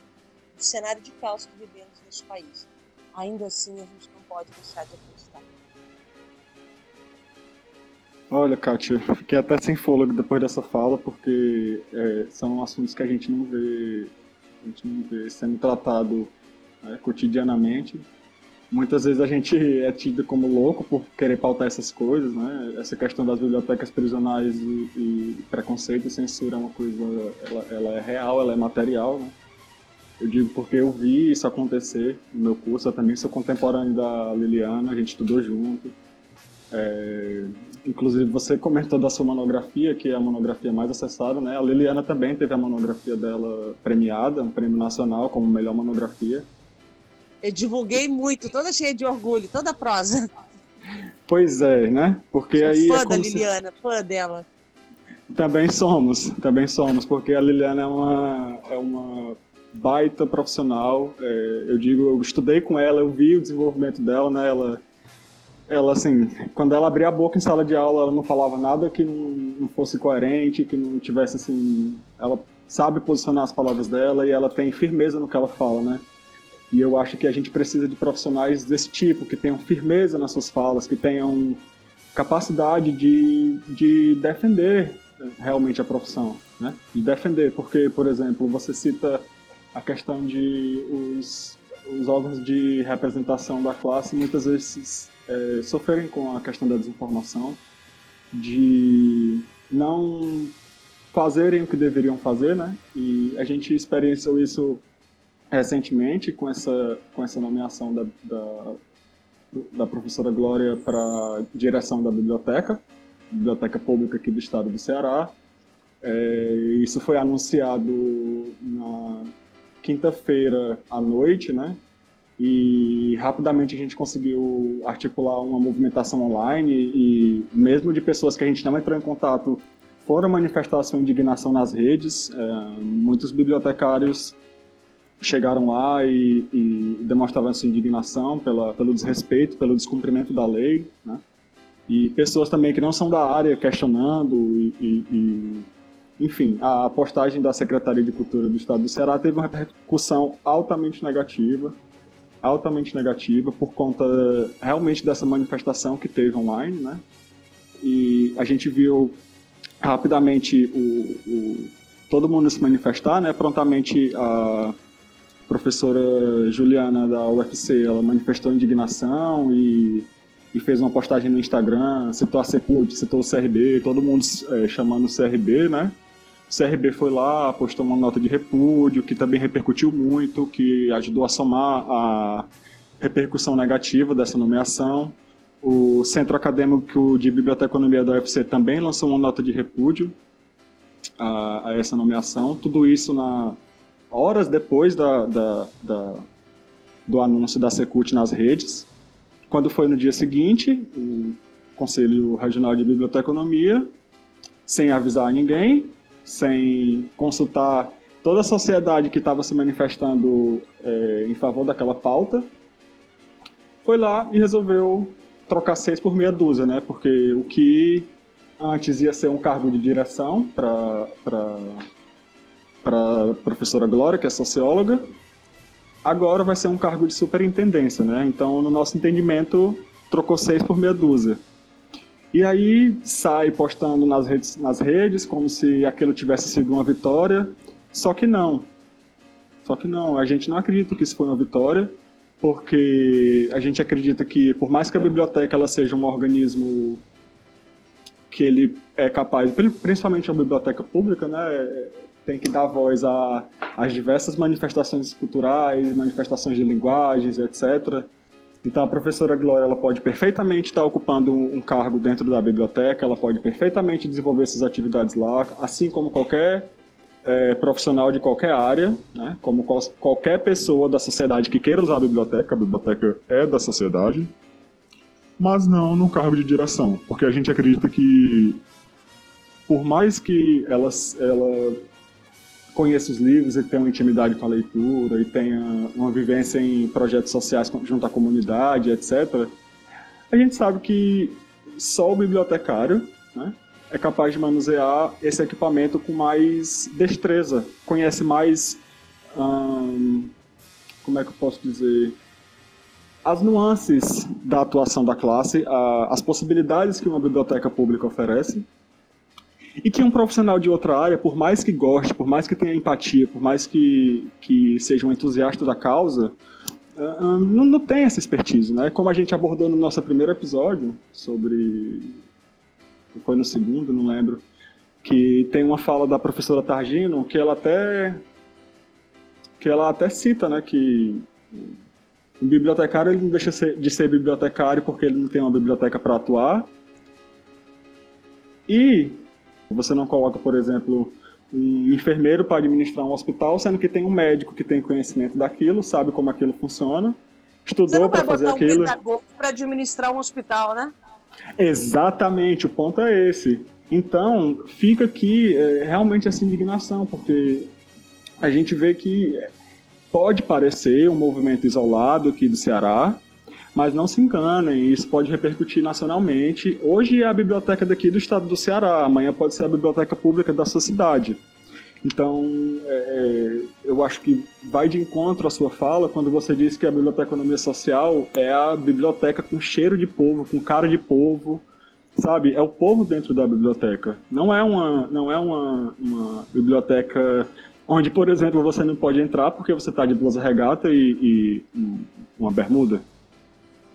B: do cenário de caos que vivemos neste país, ainda assim a gente não pode deixar de acreditar.
D: Olha, Kátia, fiquei até sem fôlego depois dessa fala, porque é, são assuntos que a gente não vê, a gente não vê sendo tratado é, cotidianamente muitas vezes a gente é tido como louco por querer pautar essas coisas, né? Essa questão das bibliotecas prisionais e, e preconceito e censura é uma coisa, ela, ela, é real, ela é material, né? Eu digo porque eu vi isso acontecer no meu curso, eu também sou contemporâneo da Liliana, a gente estudou junto. É, inclusive você comentou da sua monografia, que é a monografia mais acessada, né? A Liliana também teve a monografia dela premiada, um prêmio nacional como melhor monografia.
B: Eu divulguei muito, toda cheia de orgulho, toda prosa.
D: Pois é, né? Porque Sou aí.
B: Fã
D: é
B: da Liliana, se... fã dela.
D: Também somos, também somos, porque a Liliana é uma, é uma baita profissional. É, eu digo, eu estudei com ela, eu vi o desenvolvimento dela, né? Ela, ela assim, quando ela abria a boca em sala de aula, ela não falava nada que não, não fosse coerente, que não tivesse assim. Ela sabe posicionar as palavras dela e ela tem firmeza no que ela fala, né? E eu acho que a gente precisa de profissionais desse tipo, que tenham firmeza nas suas falas, que tenham capacidade de, de defender realmente a profissão, né? De defender, porque, por exemplo, você cita a questão de os, os órgãos de representação da classe muitas vezes é, sofrerem com a questão da desinformação, de não fazerem o que deveriam fazer, né? E a gente experienciou isso recentemente com essa, com essa nomeação da, da, da professora Glória para direção da biblioteca, biblioteca pública aqui do estado do Ceará. É, isso foi anunciado na quinta-feira à noite, né? E rapidamente a gente conseguiu articular uma movimentação online e mesmo de pessoas que a gente não entrou em contato foram manifestar sua indignação nas redes. É, muitos bibliotecários chegaram lá e, e demonstravam sua indignação pela, pelo desrespeito, pelo descumprimento da lei, né? E pessoas também que não são da área questionando e, e, e enfim, a postagem da Secretaria de Cultura do Estado do Ceará teve uma repercussão altamente negativa, altamente negativa por conta realmente dessa manifestação que teve online, né? E a gente viu rapidamente o, o todo mundo se manifestar, né? Prontamente a professora Juliana da UFC, ela manifestou indignação e, e fez uma postagem no Instagram, citou a CEPUD, citou o CRB, todo mundo é, chamando o CRB, né? CRB foi lá, postou uma nota de repúdio, que também repercutiu muito, que ajudou a somar a repercussão negativa dessa nomeação. O Centro Acadêmico de Biblioteconomia da UFC também lançou uma nota de repúdio a, a essa nomeação. Tudo isso na horas depois da, da, da, do anúncio da Secult nas redes. Quando foi no dia seguinte, o Conselho Regional de Biblioteconomia, sem avisar ninguém, sem consultar toda a sociedade que estava se manifestando é, em favor daquela pauta, foi lá e resolveu trocar seis por meia dúzia, né? Porque o que antes ia ser um cargo de direção para para professora Glória, que é socióloga, agora vai ser um cargo de superintendência, né? Então, no nosso entendimento, trocou seis por meia dúzia. E aí sai postando nas redes, nas redes como se aquilo tivesse sido uma vitória, só que não. Só que não, a gente não acredita que isso foi uma vitória, porque a gente acredita que, por mais que a biblioteca ela seja um organismo que ele é capaz, principalmente a biblioteca pública, né, tem que dar voz às diversas manifestações culturais, manifestações de linguagens, etc. Então a professora Glória ela pode perfeitamente estar ocupando um cargo dentro da biblioteca, ela pode perfeitamente desenvolver essas atividades lá, assim como qualquer é, profissional de qualquer área, né? como qualquer pessoa da sociedade que queira usar a biblioteca, a biblioteca é da sociedade, mas não no cargo de direção, porque a gente acredita que por mais que ela, ela conheça os livros e tenha uma intimidade com a leitura e tenha uma vivência em projetos sociais junto à comunidade, etc., a gente sabe que só o bibliotecário né, é capaz de manusear esse equipamento com mais destreza, conhece mais. Hum, como é que eu posso dizer? As nuances da atuação da classe, as possibilidades que uma biblioteca pública oferece e que um profissional de outra área, por mais que goste, por mais que tenha empatia, por mais que, que seja um entusiasta da causa, uh, não, não tem essa expertise, né? Como a gente abordou no nosso primeiro episódio sobre... Foi no segundo, não lembro. Que tem uma fala da professora Targino que ela até... Que ela até cita, né? Que o bibliotecário ele não deixa de ser bibliotecário porque ele não tem uma biblioteca para atuar. E você não coloca, por exemplo, um enfermeiro para administrar um hospital, sendo que tem um médico que tem conhecimento daquilo, sabe como aquilo funciona, estudou para fazer
B: um
D: aquilo.
B: para administrar um hospital, né?
D: Exatamente, o ponto é esse. Então, fica aqui é, realmente essa indignação, porque a gente vê que pode parecer um movimento isolado aqui do Ceará, mas não se enganem, isso pode repercutir nacionalmente. Hoje é a biblioteca daqui do estado do Ceará, amanhã pode ser a biblioteca pública da sua cidade. Então, é, eu acho que vai de encontro à sua fala quando você diz que a biblioteconomia social é a biblioteca com cheiro de povo, com cara de povo, sabe? É o povo dentro da biblioteca. Não é uma, não é uma, uma biblioteca onde, por exemplo, você não pode entrar porque você está de blusa regata e, e uma bermuda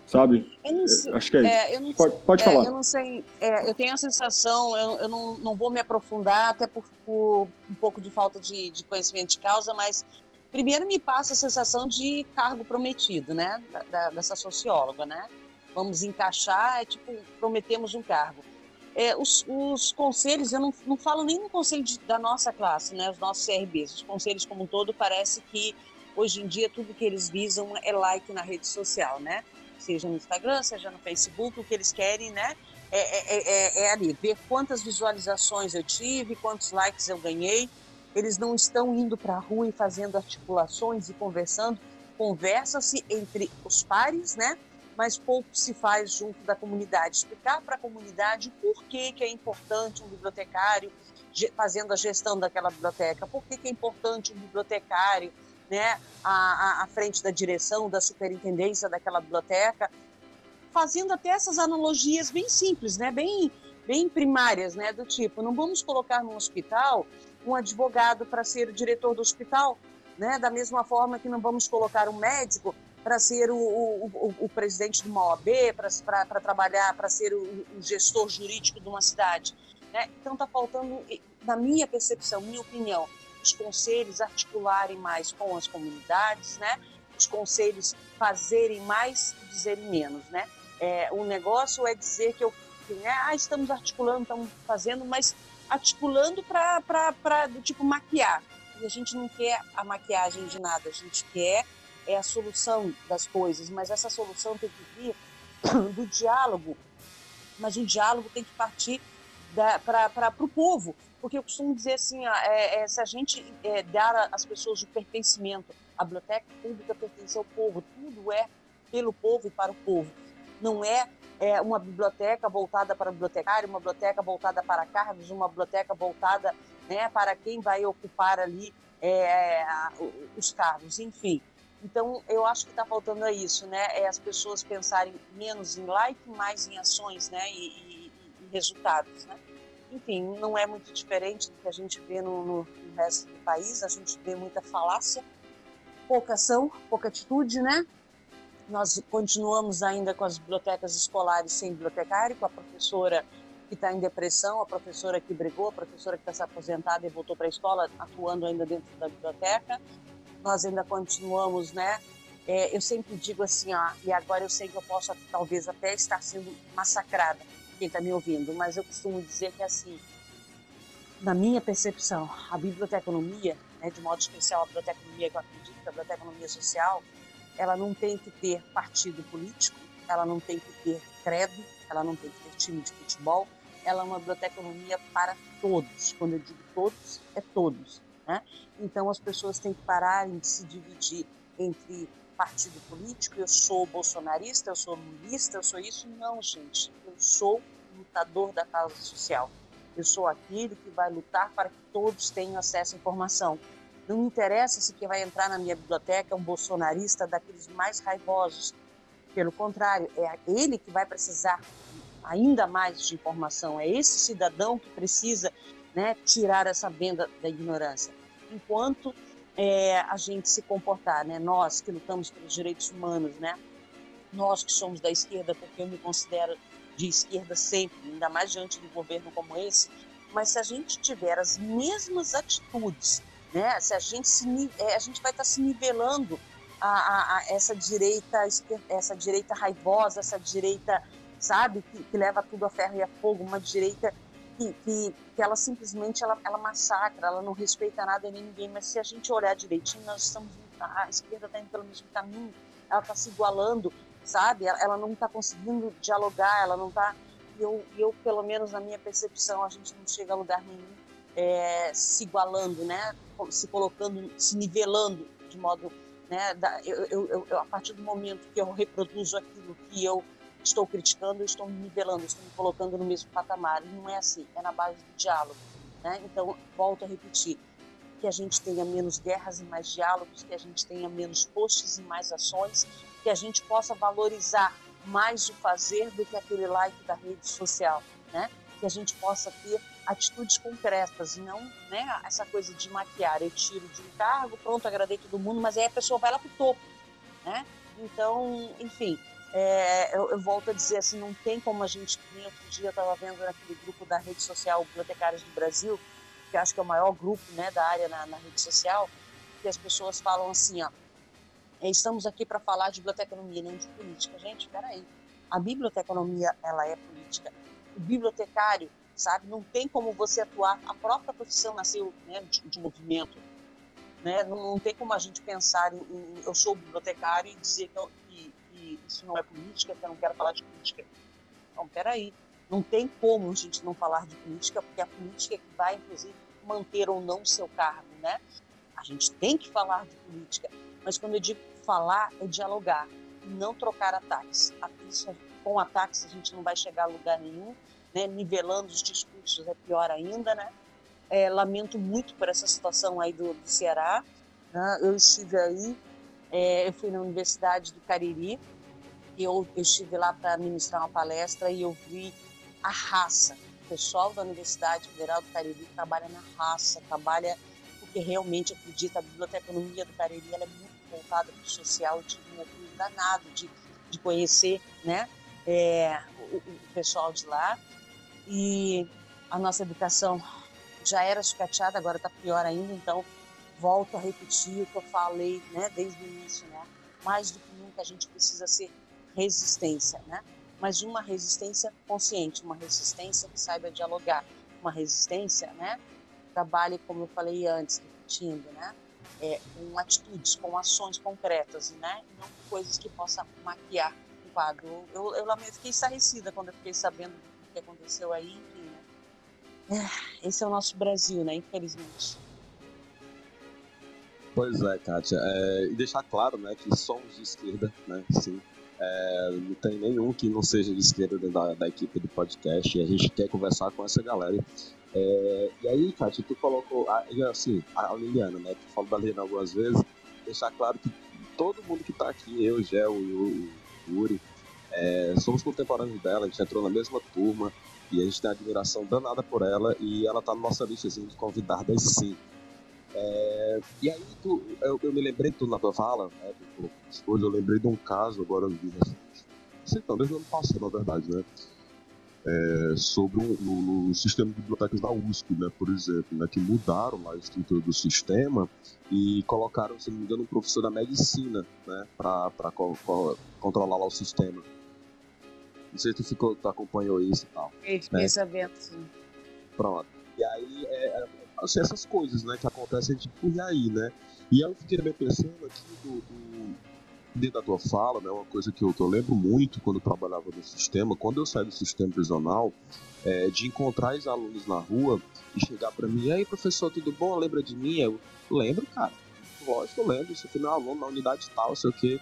D: sabe?
B: Sei, Acho que é, é isso. Não,
D: pode, pode é, falar.
B: Eu não sei, é, eu tenho a sensação, eu, eu não, não vou me aprofundar, até por, por um pouco de falta de, de, conhecimento de causa, mas primeiro me passa a sensação de cargo prometido, né? Da, da, dessa socióloga, né? Vamos encaixar, é tipo, prometemos um cargo. É, os, os, conselhos, eu não, não falo nem no conselho de, da nossa classe, né? Os nossos CRBs, os conselhos como um todo, parece que hoje em dia tudo que eles visam é like na rede social, né? Seja no Instagram, seja no Facebook, o que eles querem, né? É, é, é, é ali, ver quantas visualizações eu tive, quantos likes eu ganhei. Eles não estão indo para a rua e fazendo articulações e conversando. Conversa-se entre os pares, né? Mas pouco se faz junto da comunidade. Explicar para a comunidade o porquê que é importante um bibliotecário fazendo a gestão daquela biblioteca, por que, que é importante um bibliotecário né, à, à frente da direção, da superintendência daquela biblioteca, fazendo até essas analogias bem simples, né, bem, bem primárias, né, do tipo, não vamos colocar no hospital um advogado para ser o diretor do hospital, né, da mesma forma que não vamos colocar um médico para ser o, o, o, o, presidente de uma OAB, para trabalhar, para ser o, gestor jurídico de uma cidade. Né? Então está faltando, na minha percepção, minha opinião, os conselhos articularem mais com as comunidades, né? Os conselhos fazerem mais e dizerem menos, né? É, o negócio é dizer que eu, né, ah, estamos articulando, estamos fazendo, mas articulando para, do tipo, maquiar. E a gente não quer a maquiagem de nada, a gente quer é a solução das coisas, mas essa solução tem que vir do diálogo, mas o diálogo tem que partir para o povo, porque eu costumo dizer assim, é, é, se a gente é, dar às pessoas o pertencimento, a biblioteca pública pertence ao povo, tudo é pelo povo e para o povo. Não é, é uma biblioteca voltada para bibliotecário, uma biblioteca voltada para cargos, uma biblioteca voltada né, para quem vai ocupar ali é, os cargos, enfim. Então, eu acho que está faltando a isso, né? É as pessoas pensarem menos em like, mais em ações, né? E, e, e resultados, né? Enfim, não é muito diferente do que a gente vê no, no, resto do país. A gente vê muita falácia, pouca ação, pouca atitude, né? Nós continuamos ainda com as bibliotecas escolares sem bibliotecário, com a professora que está em depressão, a professora que brigou, a professora que está se aposentada e voltou para a escola, atuando ainda dentro da biblioteca. Nós ainda continuamos, né? É, eu sempre digo assim, ó, e agora eu sei que eu posso talvez até estar sendo massacrada quem está me ouvindo, mas eu costumo dizer que assim, na minha percepção, a biblioteconomia, né, de modo especial a biblioteconomia que eu acredito, que a biblioteconomia social, ela não tem que ter partido político, ela não tem que ter credo, ela não tem que ter time de futebol, ela é uma biblioteconomia para todos. Quando eu digo todos, é todos. Né? Então as pessoas têm que pararem de se dividir entre partido político, eu sou bolsonarista, eu sou lulista, eu sou isso. Não, gente. Sou lutador da causa social. Eu sou aquele que vai lutar para que todos tenham acesso à informação. Não me interessa se quem vai entrar na minha biblioteca é um bolsonarista daqueles mais raivosos. Pelo contrário, é ele que vai precisar ainda mais de informação. É esse cidadão que precisa né, tirar essa venda da ignorância. Enquanto é, a gente se comportar, né? Nós que lutamos pelos direitos humanos, né? Nós que somos da esquerda, porque eu me considero de esquerda sempre, ainda mais diante de um governo como esse. Mas se a gente tiver as mesmas atitudes, né? Se a gente se, é, a gente vai estar se nivelando a, a, a essa direita, essa direita raivosa, essa direita, sabe, que, que leva tudo a ferro e a fogo, uma direita que, que, que, ela simplesmente ela, ela massacra, ela não respeita nada nem ninguém, mas se a gente olhar direitinho, nós estamos a esquerda está indo pelo mesmo caminho, ela está se igualando, sabe? Ela, não está conseguindo dialogar, ela não está. Eu, eu, pelo menos na minha percepção, a gente não chega a lugar nenhum é, se igualando, né? Se colocando, se nivelando de modo, né? Da, eu, eu, eu, a partir do momento que eu reproduzo aquilo que eu estou criticando, eu estou me nivelando, estou me colocando no mesmo patamar. E não é assim, é na base do diálogo. Né? Então, volto a repetir, que a gente tenha menos guerras e mais diálogos, que a gente tenha menos posts e mais ações, que a gente possa valorizar mais o fazer do que aquele like da rede social, né? Que a gente possa ter atitudes concretas não né, essa coisa de maquiar. Eu tiro de um cargo, pronto, agradei todo mundo, mas aí a pessoa vai lá para o topo, né? Então, enfim, é, eu, eu, volto a dizer assim, não tem como a gente, nem outro dia eu estava vendo naquele grupo da rede social Bibliotecários do Brasil, que acho que é o maior grupo né, da área na, na rede social, que as pessoas falam assim, ó, estamos aqui para falar de biblioteconomia, não de política. Gente, espera aí. A biblioteconomia, ela é política. O bibliotecário, sabe, não tem como você atuar. A própria profissão nasceu né, de, de movimento. Né? Não, não, tem como a gente pensar em, em eu sou bibliotecário e dizer que, eu, que, que, isso não é política, que eu não quero falar de política. Então, espera aí. Não tem como a gente não falar de política, porque a política é que vai, inclusive, manter ou não o seu cargo, né? A gente tem que falar de política, mas quando eu digo falar, é dialogar, não trocar ataques. Com ataques a gente não vai chegar a lugar nenhum, né? nivelando os discursos é pior ainda, né? É, lamento muito por essa situação aí do, do Ceará. Né? Eu estive aí, é, eu fui na Universidade do Cariri, eu, eu estive lá para ministrar uma palestra e eu vi a raça. O pessoal da Universidade Federal do Cariri trabalha na raça, trabalha porque realmente acredita a biblioteconomia do Cariri ela é muito voltada para o social. Eu tive um orgulho danado de, de conhecer né, é, o, o, pessoal de lá. E a nossa educação já era sucateada, agora está pior ainda, então volto a repetir o que eu falei né, desde o início. Né? Mais do que nunca a gente precisa ser resistência, né? mas uma resistência consciente, uma resistência que saiba dialogar, uma resistência, né? Trabalhe, como eu falei antes, repetindo, né? É, com atitudes, com ações concretas, né? E não coisas que possam maquiar o quadro. Eu, eu, eu fiquei estarrecida quando eu fiquei sabendo do que aconteceu aí, né? É, esse é o nosso Brasil, né? Infelizmente.
C: Pois é, Kátia. É, e deixar claro, né, que somos de esquerda, né? Sim é, não tem nenhum que não seja de esquerda da, da equipe do podcast e a gente quer conversar com essa galera. É, e aí, Kátia, tu colocou, assim, a Liliana, né? Tu falou da Liliana algumas vezes, deixar claro que todo mundo que tá aqui, eu, Gel, o Yuri, é, somos contemporâneos dela, a gente entrou na mesma turma e a gente tem admiração danada por ela e ela tá na nossa lista assim, de convidadas sim. É, e aí tu, eu, eu, me lembrei tu na tua fala, né, hoje eu lembrei de um caso agora vi sei não, desde o ano passado na verdade, né? É, sobre o sistema de bibliotecas da USP, né, por exemplo, né, que mudaram lá a estrutura do sistema e colocaram, se não me engano, um professor da medicina, né, para co co controlar lá o sistema. Não sei se tu, ficou, tu acompanhou isso e tal.
B: Eu fiquei né? sabendo, sim.
C: Pronto. E aí, é, é assim, essas coisas, né, que acontecem, tipo, e aí, né? E eu fiquei também pensando aqui do, do, dentro da tua fala, né, uma coisa que eu, eu lembro muito quando trabalhava no sistema, quando eu saí do sistema prisional, é, de encontrar os alunos na rua e chegar para mim, e aí, professor, tudo bom? Lembra de mim? Eu lembro, cara. Lógico, eu lembro. Você foi meu aluno na unidade tal, sei o quê.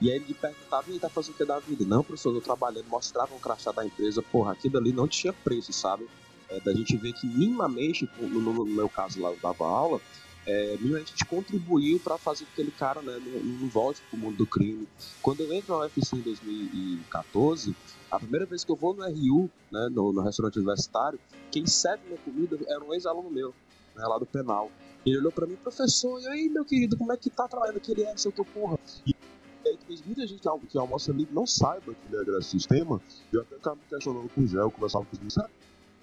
C: E aí ele perguntava, e tá fazendo o que da vida? Não, professor, eu tô trabalhando, mostrava um crachá da empresa, porra, aquilo ali não tinha preço, sabe? é, da gente ver que minimamente, no, no, meu caso lá, eu dava aula, é, a gente contribuiu para fazer com que aquele cara né, não, não volte para o mundo do crime. Quando eu entro na UFC em 2014, a primeira vez que eu vou no RU, né, no, no restaurante universitário, quem serve minha comida era um ex-aluno meu, né, lá do penal. Ele olhou para mim, professor, e aí, meu querido, como é que tá trabalhando aquele é, seu teu porra? E aí, talvez muita gente que almoça ali não saiba que ele é sistema, e eu até ficava me questionando com o Gel, conversava com os sabe?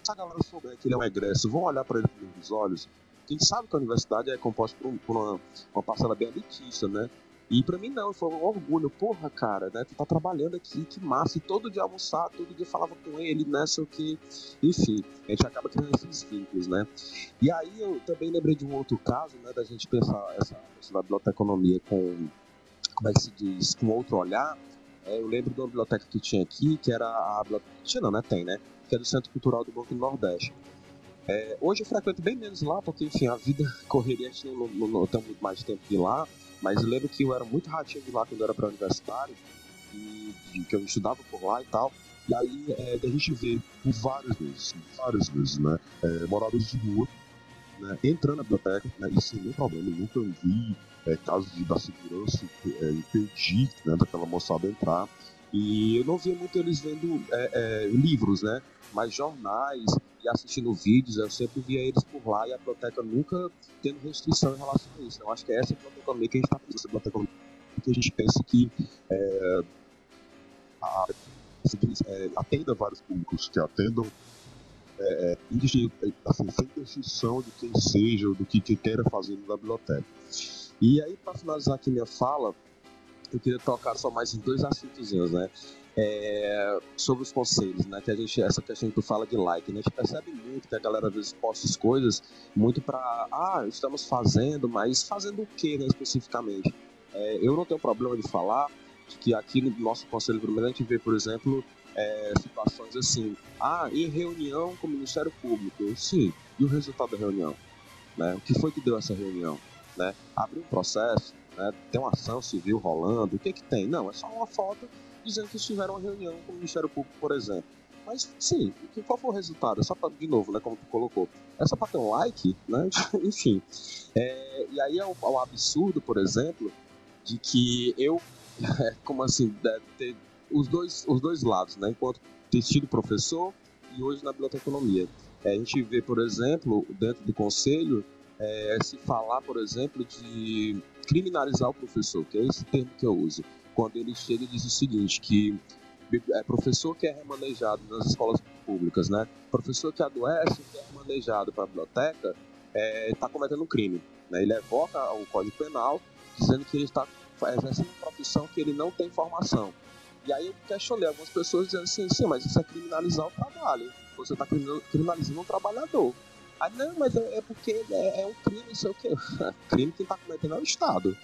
C: se a galera souber que ele é um egresso, vão olhar para ele com os olhos. Quem sabe que a universidade é composta por, por uma, uma, parcela bem elitista, né? E pra mim não, foi um orgulho. Porra, cara, né? Tu tá trabalhando aqui, que massa. E todo dia almoçar, todo dia falava com ele, né? O que. Enfim, a gente acaba criando esses vínculos, né? E aí eu também lembrei de um outro caso, né? Da gente pensar essa, essa biblioteconomia com, como é que se diz, com outro olhar. É, eu lembro de uma biblioteca que tinha aqui, que era a biblioteca. Tinha não, né? Tem, né? que é do Centro Cultural do Banco do Nordeste. É, hoje eu frequento bem menos lá, porque, enfim, a vida correria, a gente não, tem muito mais tempo de lá, mas eu lembro que eu era muito ratinho de lá quando eu era pré-universitário, e, que eu estudava por lá e tal, e aí é, a gente vê por várias vezes, várias vezes, né, é, moradores de rua, né, entrando na biblioteca, né, e sem nenhum problema, nunca vi é, casos da segurança é, impedir né, daquela moçada entrar. E eu não via muito eles vendo é, é, livros, né? Mas jornais e assistindo vídeos, eu sempre via eles por lá e a biblioteca nunca tendo restrição em relação a isso. Eu acho que é essa biblioteca que a gente está fazendo, essa que a gente pensa que é, a, é, atenda vários públicos, que atendam é, é assim, sem distinção de quem seja ou do que, que queira fazer na biblioteca. E aí, para finalizar aqui minha fala, eu queria tocar só mais em dois assuntos, né? É, sobre os conselhos, né? Que a gente, essa questão que tu fala de like, né? A gente percebe muito que a galera às vezes posta as coisas muito para, ah, estamos fazendo, mas fazendo o que, né, especificamente? É, eu não tenho problema de falar que aqui no nosso conselho primeiro a gente vê, por exemplo, é, situações assim, ah, em reunião com o Ministério Público, sim, e o resultado da reunião? Né? O que foi que deu essa reunião? Né? Abriu um processo, né? tem uma ação civil rolando, o que que tem? Não, é só uma foto dizendo que tiveram uma reunião com o Ministério Público, por exemplo. Mas sim, qual foi o resultado? É só pra, de novo, né, como tu colocou, é só pra ter um like, né? Enfim. É, e aí é o, é absurdo, por exemplo, de que eu, como assim, ter os dois, os dois lados, né? Enquanto ter sido professor e hoje na biblioteconomia. É, a gente vê, por exemplo, dentro do conselho, é, se falar, por exemplo, de criminalizar o professor, que é esse termo que eu uso, quando ele chega e diz o seguinte, que é professor que é remanejado nas escolas públicas, né? Professor que adoece, que é remanejado para a biblioteca, está é, tá cometendo um crime. Né? Ele evoca o Código Penal, dizendo que ele está exercendo uma profissão que ele não tem formação. E aí eu questionei algumas pessoas dizendo assim, sim, mas isso é criminalizar o trabalho. Você está criminalizando um trabalhador. Ah, não, mas é, é porque é, é, um crime, não sei o quê. crime que está cometendo é o Estado.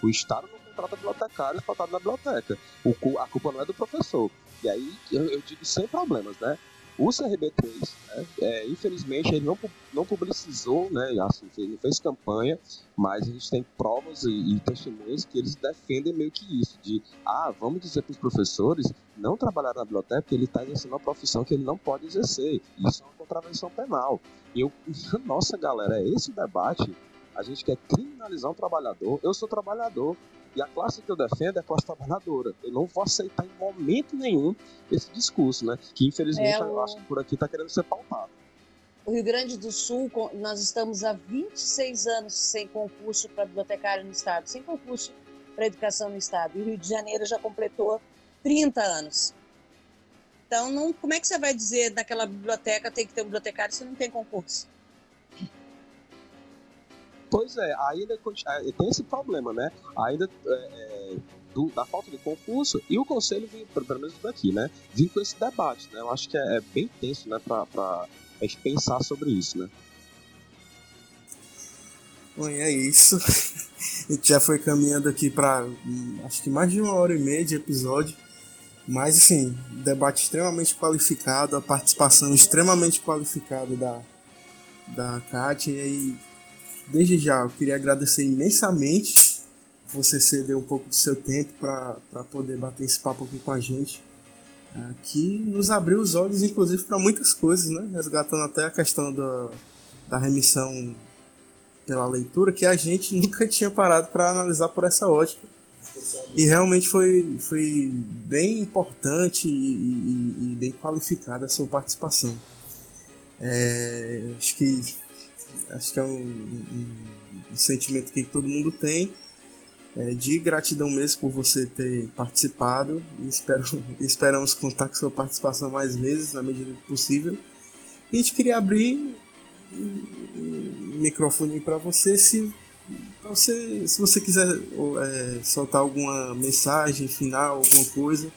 C: O Estado não contrata bibliotecários para estar na biblioteca. O, a culpa não é do professor. E aí eu, eu digo sem problemas, né? O CRB3, né, é, infelizmente, ele não, não publicizou, né, assim, não fez campanha, mas a gente tem provas e, e testemunhos que eles defendem meio que isso, de, ah, vamos dizer para os professores não trabalhar na biblioteca porque ele está exercendo uma profissão que ele não pode exercer. Isso é uma contravenção penal. Eu, nossa galera, é esse debate. A gente quer criminalizar um trabalhador. Eu sou trabalhador, e a classe que eu defendo é a classe trabalhadora. Eu não vou aceitar em momento nenhum esse discurso, né? Que infelizmente é o... eu acho que por aqui está querendo ser pautado.
B: O Rio Grande do Sul, nós estamos há 26 anos sem concurso para bibliotecário no Estado, sem concurso para educação no Estado. E o Rio de Janeiro já completou 30 anos. Então, não, como é que você vai dizer naquela biblioteca tem que ter um bibliotecário se não tem concurso?
C: Pois é, ainda é, tem esse problema, né? Ainda é, é, do, da falta de concurso e o conselho, vem, pelo menos daqui, né? Vim com esse debate, né? Eu acho que é, é bem tenso, né? Pra, pra a gente pensar sobre isso, né?
A: Bom, é isso. a gente já foi caminhando aqui para acho que mais de uma hora e meia de episódio. Mas, assim, debate extremamente qualificado, a participação extremamente qualificada da, da Kátia. E desde já eu queria agradecer imensamente você ceder um pouco do seu tempo para poder bater esse papo aqui com a gente. É, que nos abriu os olhos, inclusive, para muitas coisas, né? Resgatando até a questão da, da remissão pela leitura, que a gente nunca tinha parado para analisar por essa ótica. E realmente foi, foi bem importante e, e, e bem qualificada a sua participação. É, acho que acho que é um, um, um sentimento que todo mundo tem é, de gratidão mesmo por você ter participado espero, esperamos contar com sua participação mais vezes na medida do possível. E a gente queria abrir o microfone para você se você se você quiser é, soltar alguma mensagem final alguma coisa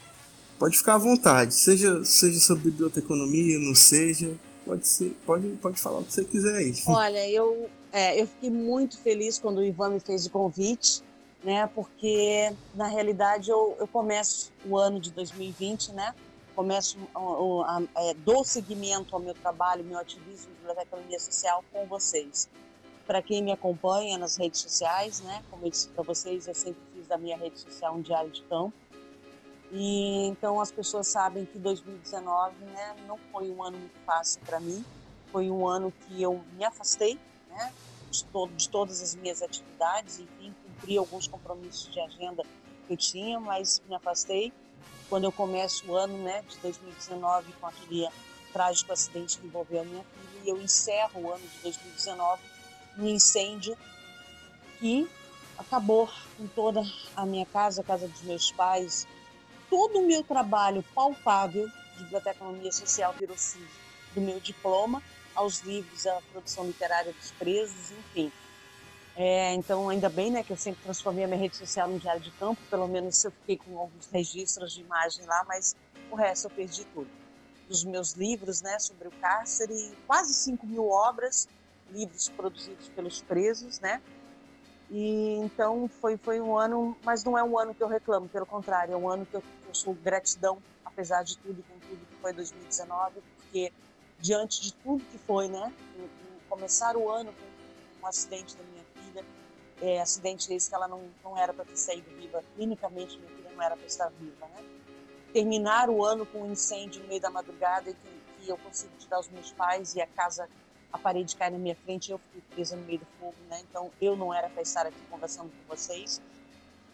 A: pode ficar à vontade seja seja sobre biblioteconomia não seja Pode ser, pode, pode falar o que você quiser aí.
B: Olha, eu, é, eu fiquei muito feliz quando o Ivan me fez o convite, né? Porque na realidade eu, eu começo o ano de 2020, né? Começo o, a, é, dou seguimento ao meu trabalho, meu ativismo de economia social com vocês. Para quem me acompanha nas redes sociais, né? Como eu disse para vocês, eu sempre fiz da minha rede social um diário de campo e então as pessoas sabem que 2019 né, não foi um ano muito fácil para mim. Foi um ano que eu me afastei, né, de, de todas as minhas atividades, enfim, cumpri alguns compromissos de agenda que eu tinha, mas me afastei. Quando eu começo o ano né, de 2019 com aquele trágico acidente que envolveu a minha filha, e eu encerro o ano de 2019 no incêndio que acabou com toda a minha casa, a casa dos meus pais, todo o meu trabalho palpável de biblioteconomia social virou do meu diploma aos livros, à produção literária dos presos, enfim. É, então, ainda bem né, que eu sempre transformei a minha rede social no diário de campo, pelo menos eu fiquei com alguns registros de imagem lá, mas o resto eu perdi tudo. Dos meus livros né, sobre o cárcere, quase 5 mil obras, livros produzidos pelos presos, né? E então foi, foi um ano, mas não é um ano que eu reclamo, pelo contrário, é um ano que eu sou gratidão, apesar de tudo, com tudo que foi 2019, porque diante de tudo que foi, né? começar o ano com um acidente da minha filha, é, acidente esse que ela não, não era para ter saído viva, clinicamente minha filha não era para estar viva, né? Terminar o ano com um incêndio no meio da madrugada e que, que eu consigo tirar os meus pais e a casa a parede cai na minha frente e eu fiquei presa no meio do fogo, né? Então eu não era para estar aqui conversando com vocês.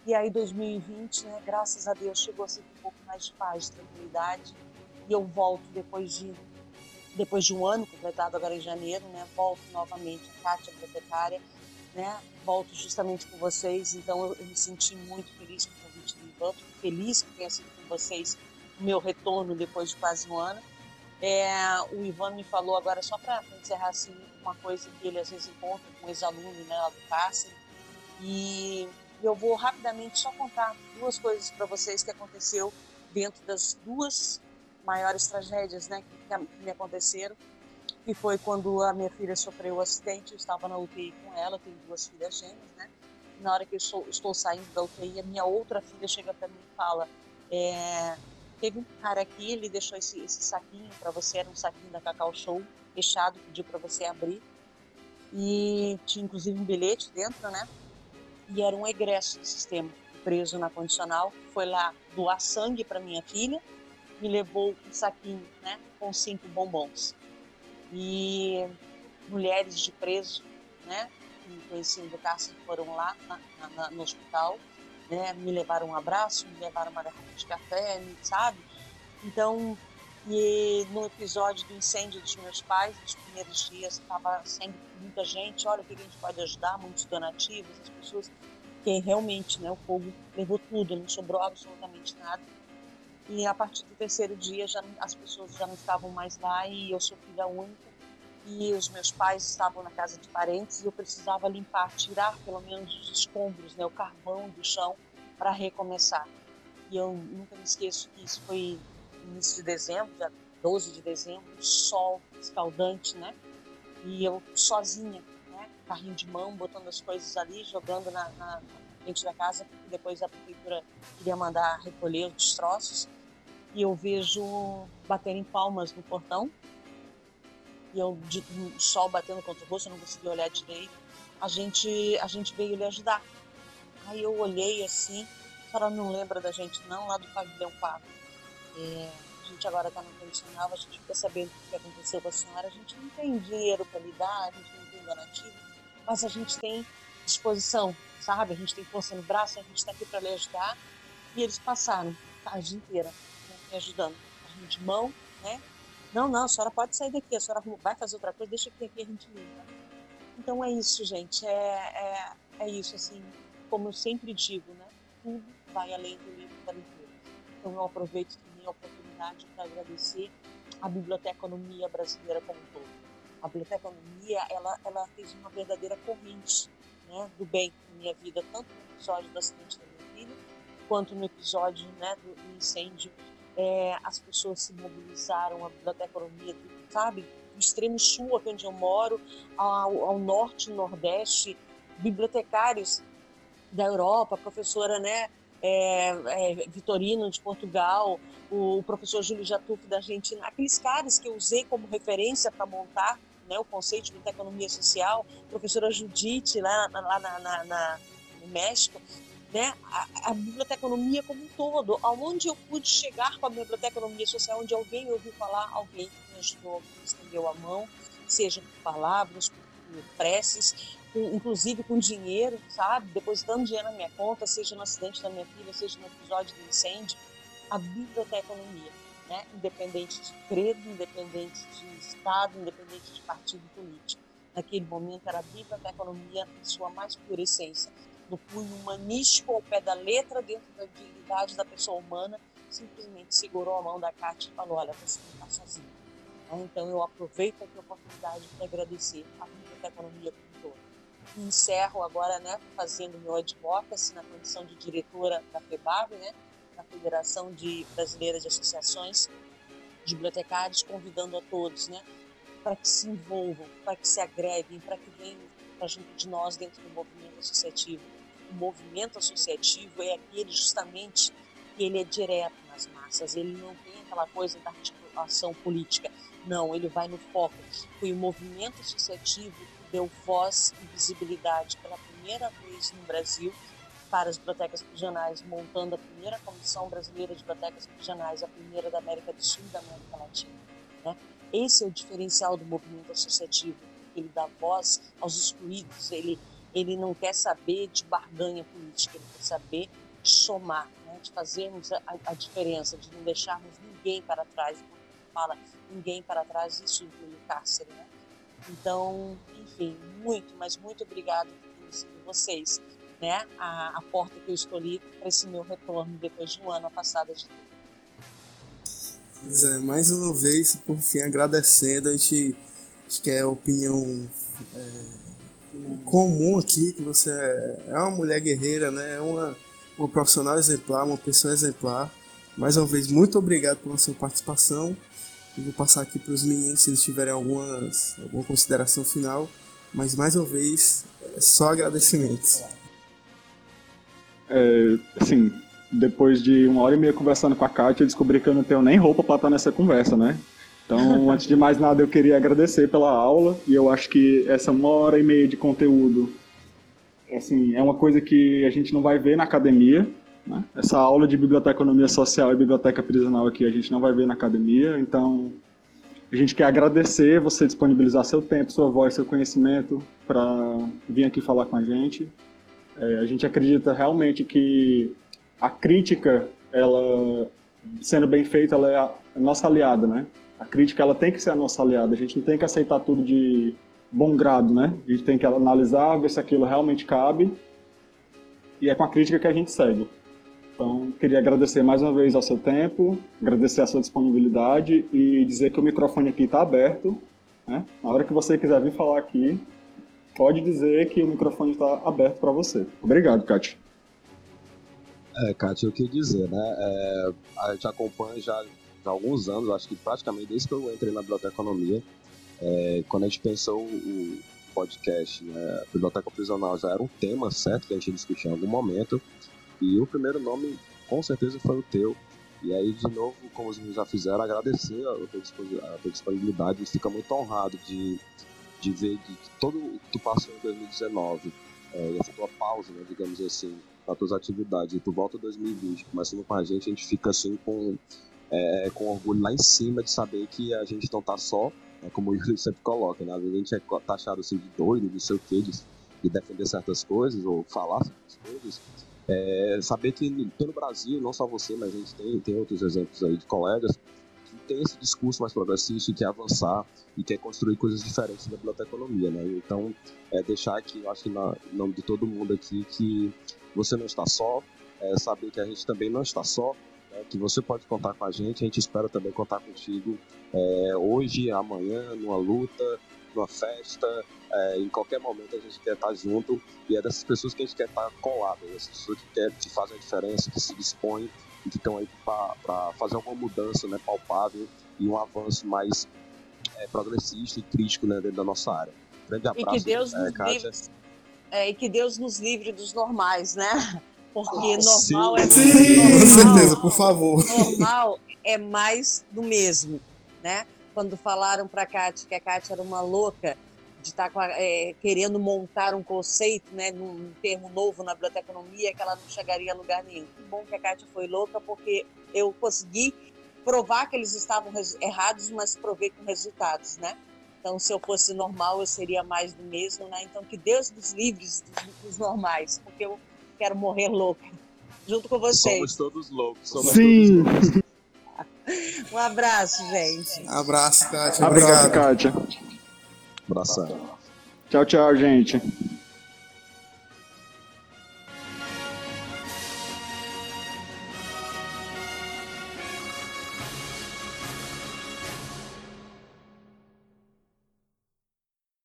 B: E aí 2020, né? Graças a Deus chegou ser um pouco mais de paz, de tranquilidade. E eu volto depois de depois de um ano completado agora em janeiro, né? Volto novamente a Kátia bibliotecária, né? Volto justamente com vocês. Então eu, eu me senti muito feliz com o convite do Ivan, feliz que tenha sido com vocês o meu retorno depois de quase um ano. É, o Ivan me falou agora, só para encerrar assim, uma coisa que ele às vezes encontra com um ex-aluno né, lá do cárcere. E eu vou rapidamente só contar duas coisas para vocês que aconteceu dentro das duas maiores tragédias né, que, me aconteceram. Que foi quando a minha filha sofreu um acidente, eu estava na UTI com ela, tenho duas filhas gêmeas, né? Na hora que eu estou, estou saindo da UTI, a minha outra filha chega para mim e fala: é, Teve um cara aqui, ele deixou esse, esse saquinho para você, era um saquinho da Cacau Show, fechado, pediu para você abrir. E tinha inclusive um bilhete dentro, né? E era um egresso do sistema, preso na condicional. Foi lá doar sangue para minha filha, me levou um saquinho, né? Com cinco bombons. E mulheres de preso, né? Que conheciam do cárcere foram lá na, na, no hospital né? Me levaram um abraço, me levaram uma garrafa de café, sabe? Então, e no episódio do incêndio dos meus pais, nos primeiros dias, estava sempre muita gente, olha o que a gente pode ajudar, muitos donativos, as pessoas, que realmente, né, o fogo levou tudo, não sobrou absolutamente nada. E a partir do terceiro dia, já, as pessoas já não estavam mais lá e eu sou filha única e os meus pais estavam na casa de parentes e eu precisava limpar, tirar pelo menos os escombros, né, o carvão do chão para recomeçar. E eu nunca me esqueço que isso foi início de dezembro, dia 12 de dezembro, sol escaldante, né? E eu sozinha, né, carrinho de mão, botando as coisas ali, jogando na, na frente da casa, porque depois a prefeitura queria mandar recolher os destroços. E eu vejo baterem palmas no portão e eu de, sol batendo contra o rosto, eu não conseguia olhar direito. A gente, a gente veio lhe ajudar. Aí eu olhei assim, a senhora não lembra da gente não, lá do pavilhão 4. É, a gente agora está no condicional, a gente fica sabendo o que aconteceu com a senhora, a gente não tem dinheiro para lhe dar, a gente não tem donativo, mas a gente tem disposição, sabe? A gente tem força no braço, a gente está aqui para lhe ajudar. E eles passaram a tarde inteira né, me ajudando, a gente mão, né? Não, não, a senhora pode sair daqui, a senhora vai fazer outra coisa, deixa que aqui a gente limpa. Então é isso, gente. É, é, é isso, assim, como eu sempre digo, né? Tudo vai além do livro da leitura. Então eu aproveito também a oportunidade para agradecer a biblioteconomia brasileira como um todo. A biblioteconomia, ela, ela fez uma verdadeira corrente né, do bem na minha vida, tanto no episódio do acidente da minha filha, quanto no episódio né, do, incêndio é, as pessoas se mobilizaram, a biblioteconomia, sabe, do extremo sul, aqui onde eu moro, ao, ao norte nordeste, bibliotecários da Europa, professora, né, é, é, Vitorino de Portugal, o, professor Júlio Jatuf da Argentina, aqueles caras que eu usei como referência para montar né, o conceito de biblioteconomia social, professora Judite lá, lá na, na, na, no México, né, a, a biblioteconomia como um todo, aonde eu pude chegar com a biblioteconomia social, onde alguém ouviu falar, alguém me ajudou, me estendeu a mão, seja por palavras, por preces, com, inclusive com dinheiro, sabe? Depositando dinheiro na minha conta, seja no acidente da minha filha, seja no episódio do incêndio. A biblioteconomia, né? independente de credo, independente de Estado, independente de partido político. Naquele momento era a biblioteconomia em sua mais pura essência, no punho humanístico ao pé da letra, dentro da dignidade da pessoa humana, simplesmente segurou a mão da Cátia e falou: Olha, você não está sozinha. Então eu aproveito aqui a oportunidade para agradecer a biblioteconomia como todo. Encerro agora, né, fazendo meu advocacy na condição de diretora da FEBAB, né, na Federação de Brasileira de Associações de Bibliotecários, convidando a todos, né, para que se envolvam, para que se agreguem, para que venham para junto de nós dentro do movimento associativo. O movimento associativo é aquele justamente que ele é direto nas massas, ele não tem aquela coisa da articulação política, não, ele vai no foco. Foi o movimento associativo que deu voz e visibilidade pela primeira vez no Brasil para as bibliotecas regionais, montando a primeira Comissão Brasileira de Bibliotecas Regionais, a primeira da América do Sul e da América Latina. Né? Esse é o diferencial do movimento associativo, ele dá voz aos excluídos, ele, ele não quer saber de barganha política, ele quer saber de somar, né? de fazermos a, a diferença, de não deixarmos ninguém para trás, fala ninguém para trás, isso inclui o cárcere, né? Então, enfim, muito, mas muito obrigado por vocês, né? A, a porta que eu escolhi para esse meu retorno depois de um ano passado de
A: Pois é, mais uma vez, por fim, agradecendo, a gente, acho que é a opinião é, comum aqui, que você é, é uma mulher guerreira, né? É uma, uma profissional exemplar, uma pessoa exemplar. Mais uma vez, muito obrigado pela sua participação. Vou passar aqui para os meninos se eles tiverem algumas, alguma consideração final. Mas mais uma vez, é só agradecimentos.
D: É, assim, depois de uma hora e meia conversando com a Kátia, eu descobri que eu não tenho nem roupa para estar nessa conversa, né? Então, antes de mais nada, eu queria agradecer pela aula e eu acho que essa uma hora e meia de conteúdo, assim, é uma coisa que a gente não vai ver na academia, né? Essa aula de biblioteconomia social e biblioteca prisional aqui a gente não vai ver na academia, então a gente quer agradecer você disponibilizar seu tempo, sua voz, seu conhecimento para vir aqui falar com a gente. É, a gente acredita realmente que a crítica, ela sendo bem feita, ela é a nossa aliada, né? A crítica ela tem que ser a nossa aliada. A gente não tem que aceitar tudo de bom grado, né? A gente tem que analisar, ver se aquilo realmente cabe. E é com a crítica que a gente segue. Então, queria agradecer mais uma vez ao seu tempo, agradecer a sua disponibilidade e dizer que o microfone aqui está aberto. Né? Na hora que você quiser vir falar aqui, pode dizer que o microfone está aberto para você. Obrigado, Kátia.
C: É, Kátia, eu queria dizer, né? É, a gente acompanha já, há alguns anos, acho que praticamente desde que eu entrei na biblioteconomia, é, quando a gente pensou o podcast, né, a biblioteca prisional já era um tema certo que a gente discutia em algum momento, e o primeiro nome, com certeza, foi o teu. E aí, de novo, como os meninos já fizeram, agradecer a tua disponibilidade. Fica muito honrado de, de ver de, de todo o que tu passou em 2019, é, essa tua pausa, né, digamos assim, nas tuas atividades. E tu volta em 2020, começando com a gente, a gente fica assim com, é, com orgulho lá em cima de saber que a gente não tá só, né, como o Yuri sempre coloca, né? A gente é taxado assim de doido, não sei o que, de, de defender certas coisas ou falar certas coisas. É, saber que pelo Brasil, não só você, mas a gente tem, tem outros exemplos aí de colegas tem esse discurso mais progressista e quer avançar e quer construir coisas diferentes da biblioteconomia, né? Então, é deixar aqui, eu acho que na, nome de todo mundo aqui, que você não está só, é, saber que a gente também não está só, né? que você pode contar com a gente, a gente espera também contar contigo é, hoje, amanhã, numa luta, numa festa, é, em qualquer momento a gente quer estar junto e é dessas pessoas que a gente quer estar colado, dessas pessoas que, quer, que fazem a diferença, que se dispõem que estão aí para fazer alguma mudança né, palpável e um avanço mais é, progressista e crítico né, dentro da nossa área. Grande abraço,
B: e que Deus
C: é,
B: nos livre, é, e que Deus nos livre dos normais, né? Porque normal é
A: Sim, normal, com certeza, por favor.
B: Normal é mais do mesmo, né? Quando falaram para a Kátia que a Kátia era uma louca, de estar tá é, querendo montar um conceito, né, num termo novo na biblioteconomia, que ela não chegaria a lugar nenhum. Que bom que a Kátia foi louca, porque eu consegui provar que eles estavam errados, mas provei com resultados, né? Então, se eu fosse normal, eu seria mais do mesmo, né? Então, que Deus nos livre dos, dos normais, porque eu quero morrer louca, junto com vocês.
E: Somos todos loucos. Somos
D: Sim.
E: Todos loucos.
B: Um abraço, gente.
A: Abraço, Kátia.
D: Abraço,
A: Obrigado.
D: Kátia.
C: Abração.
D: Tchau, tchau, gente.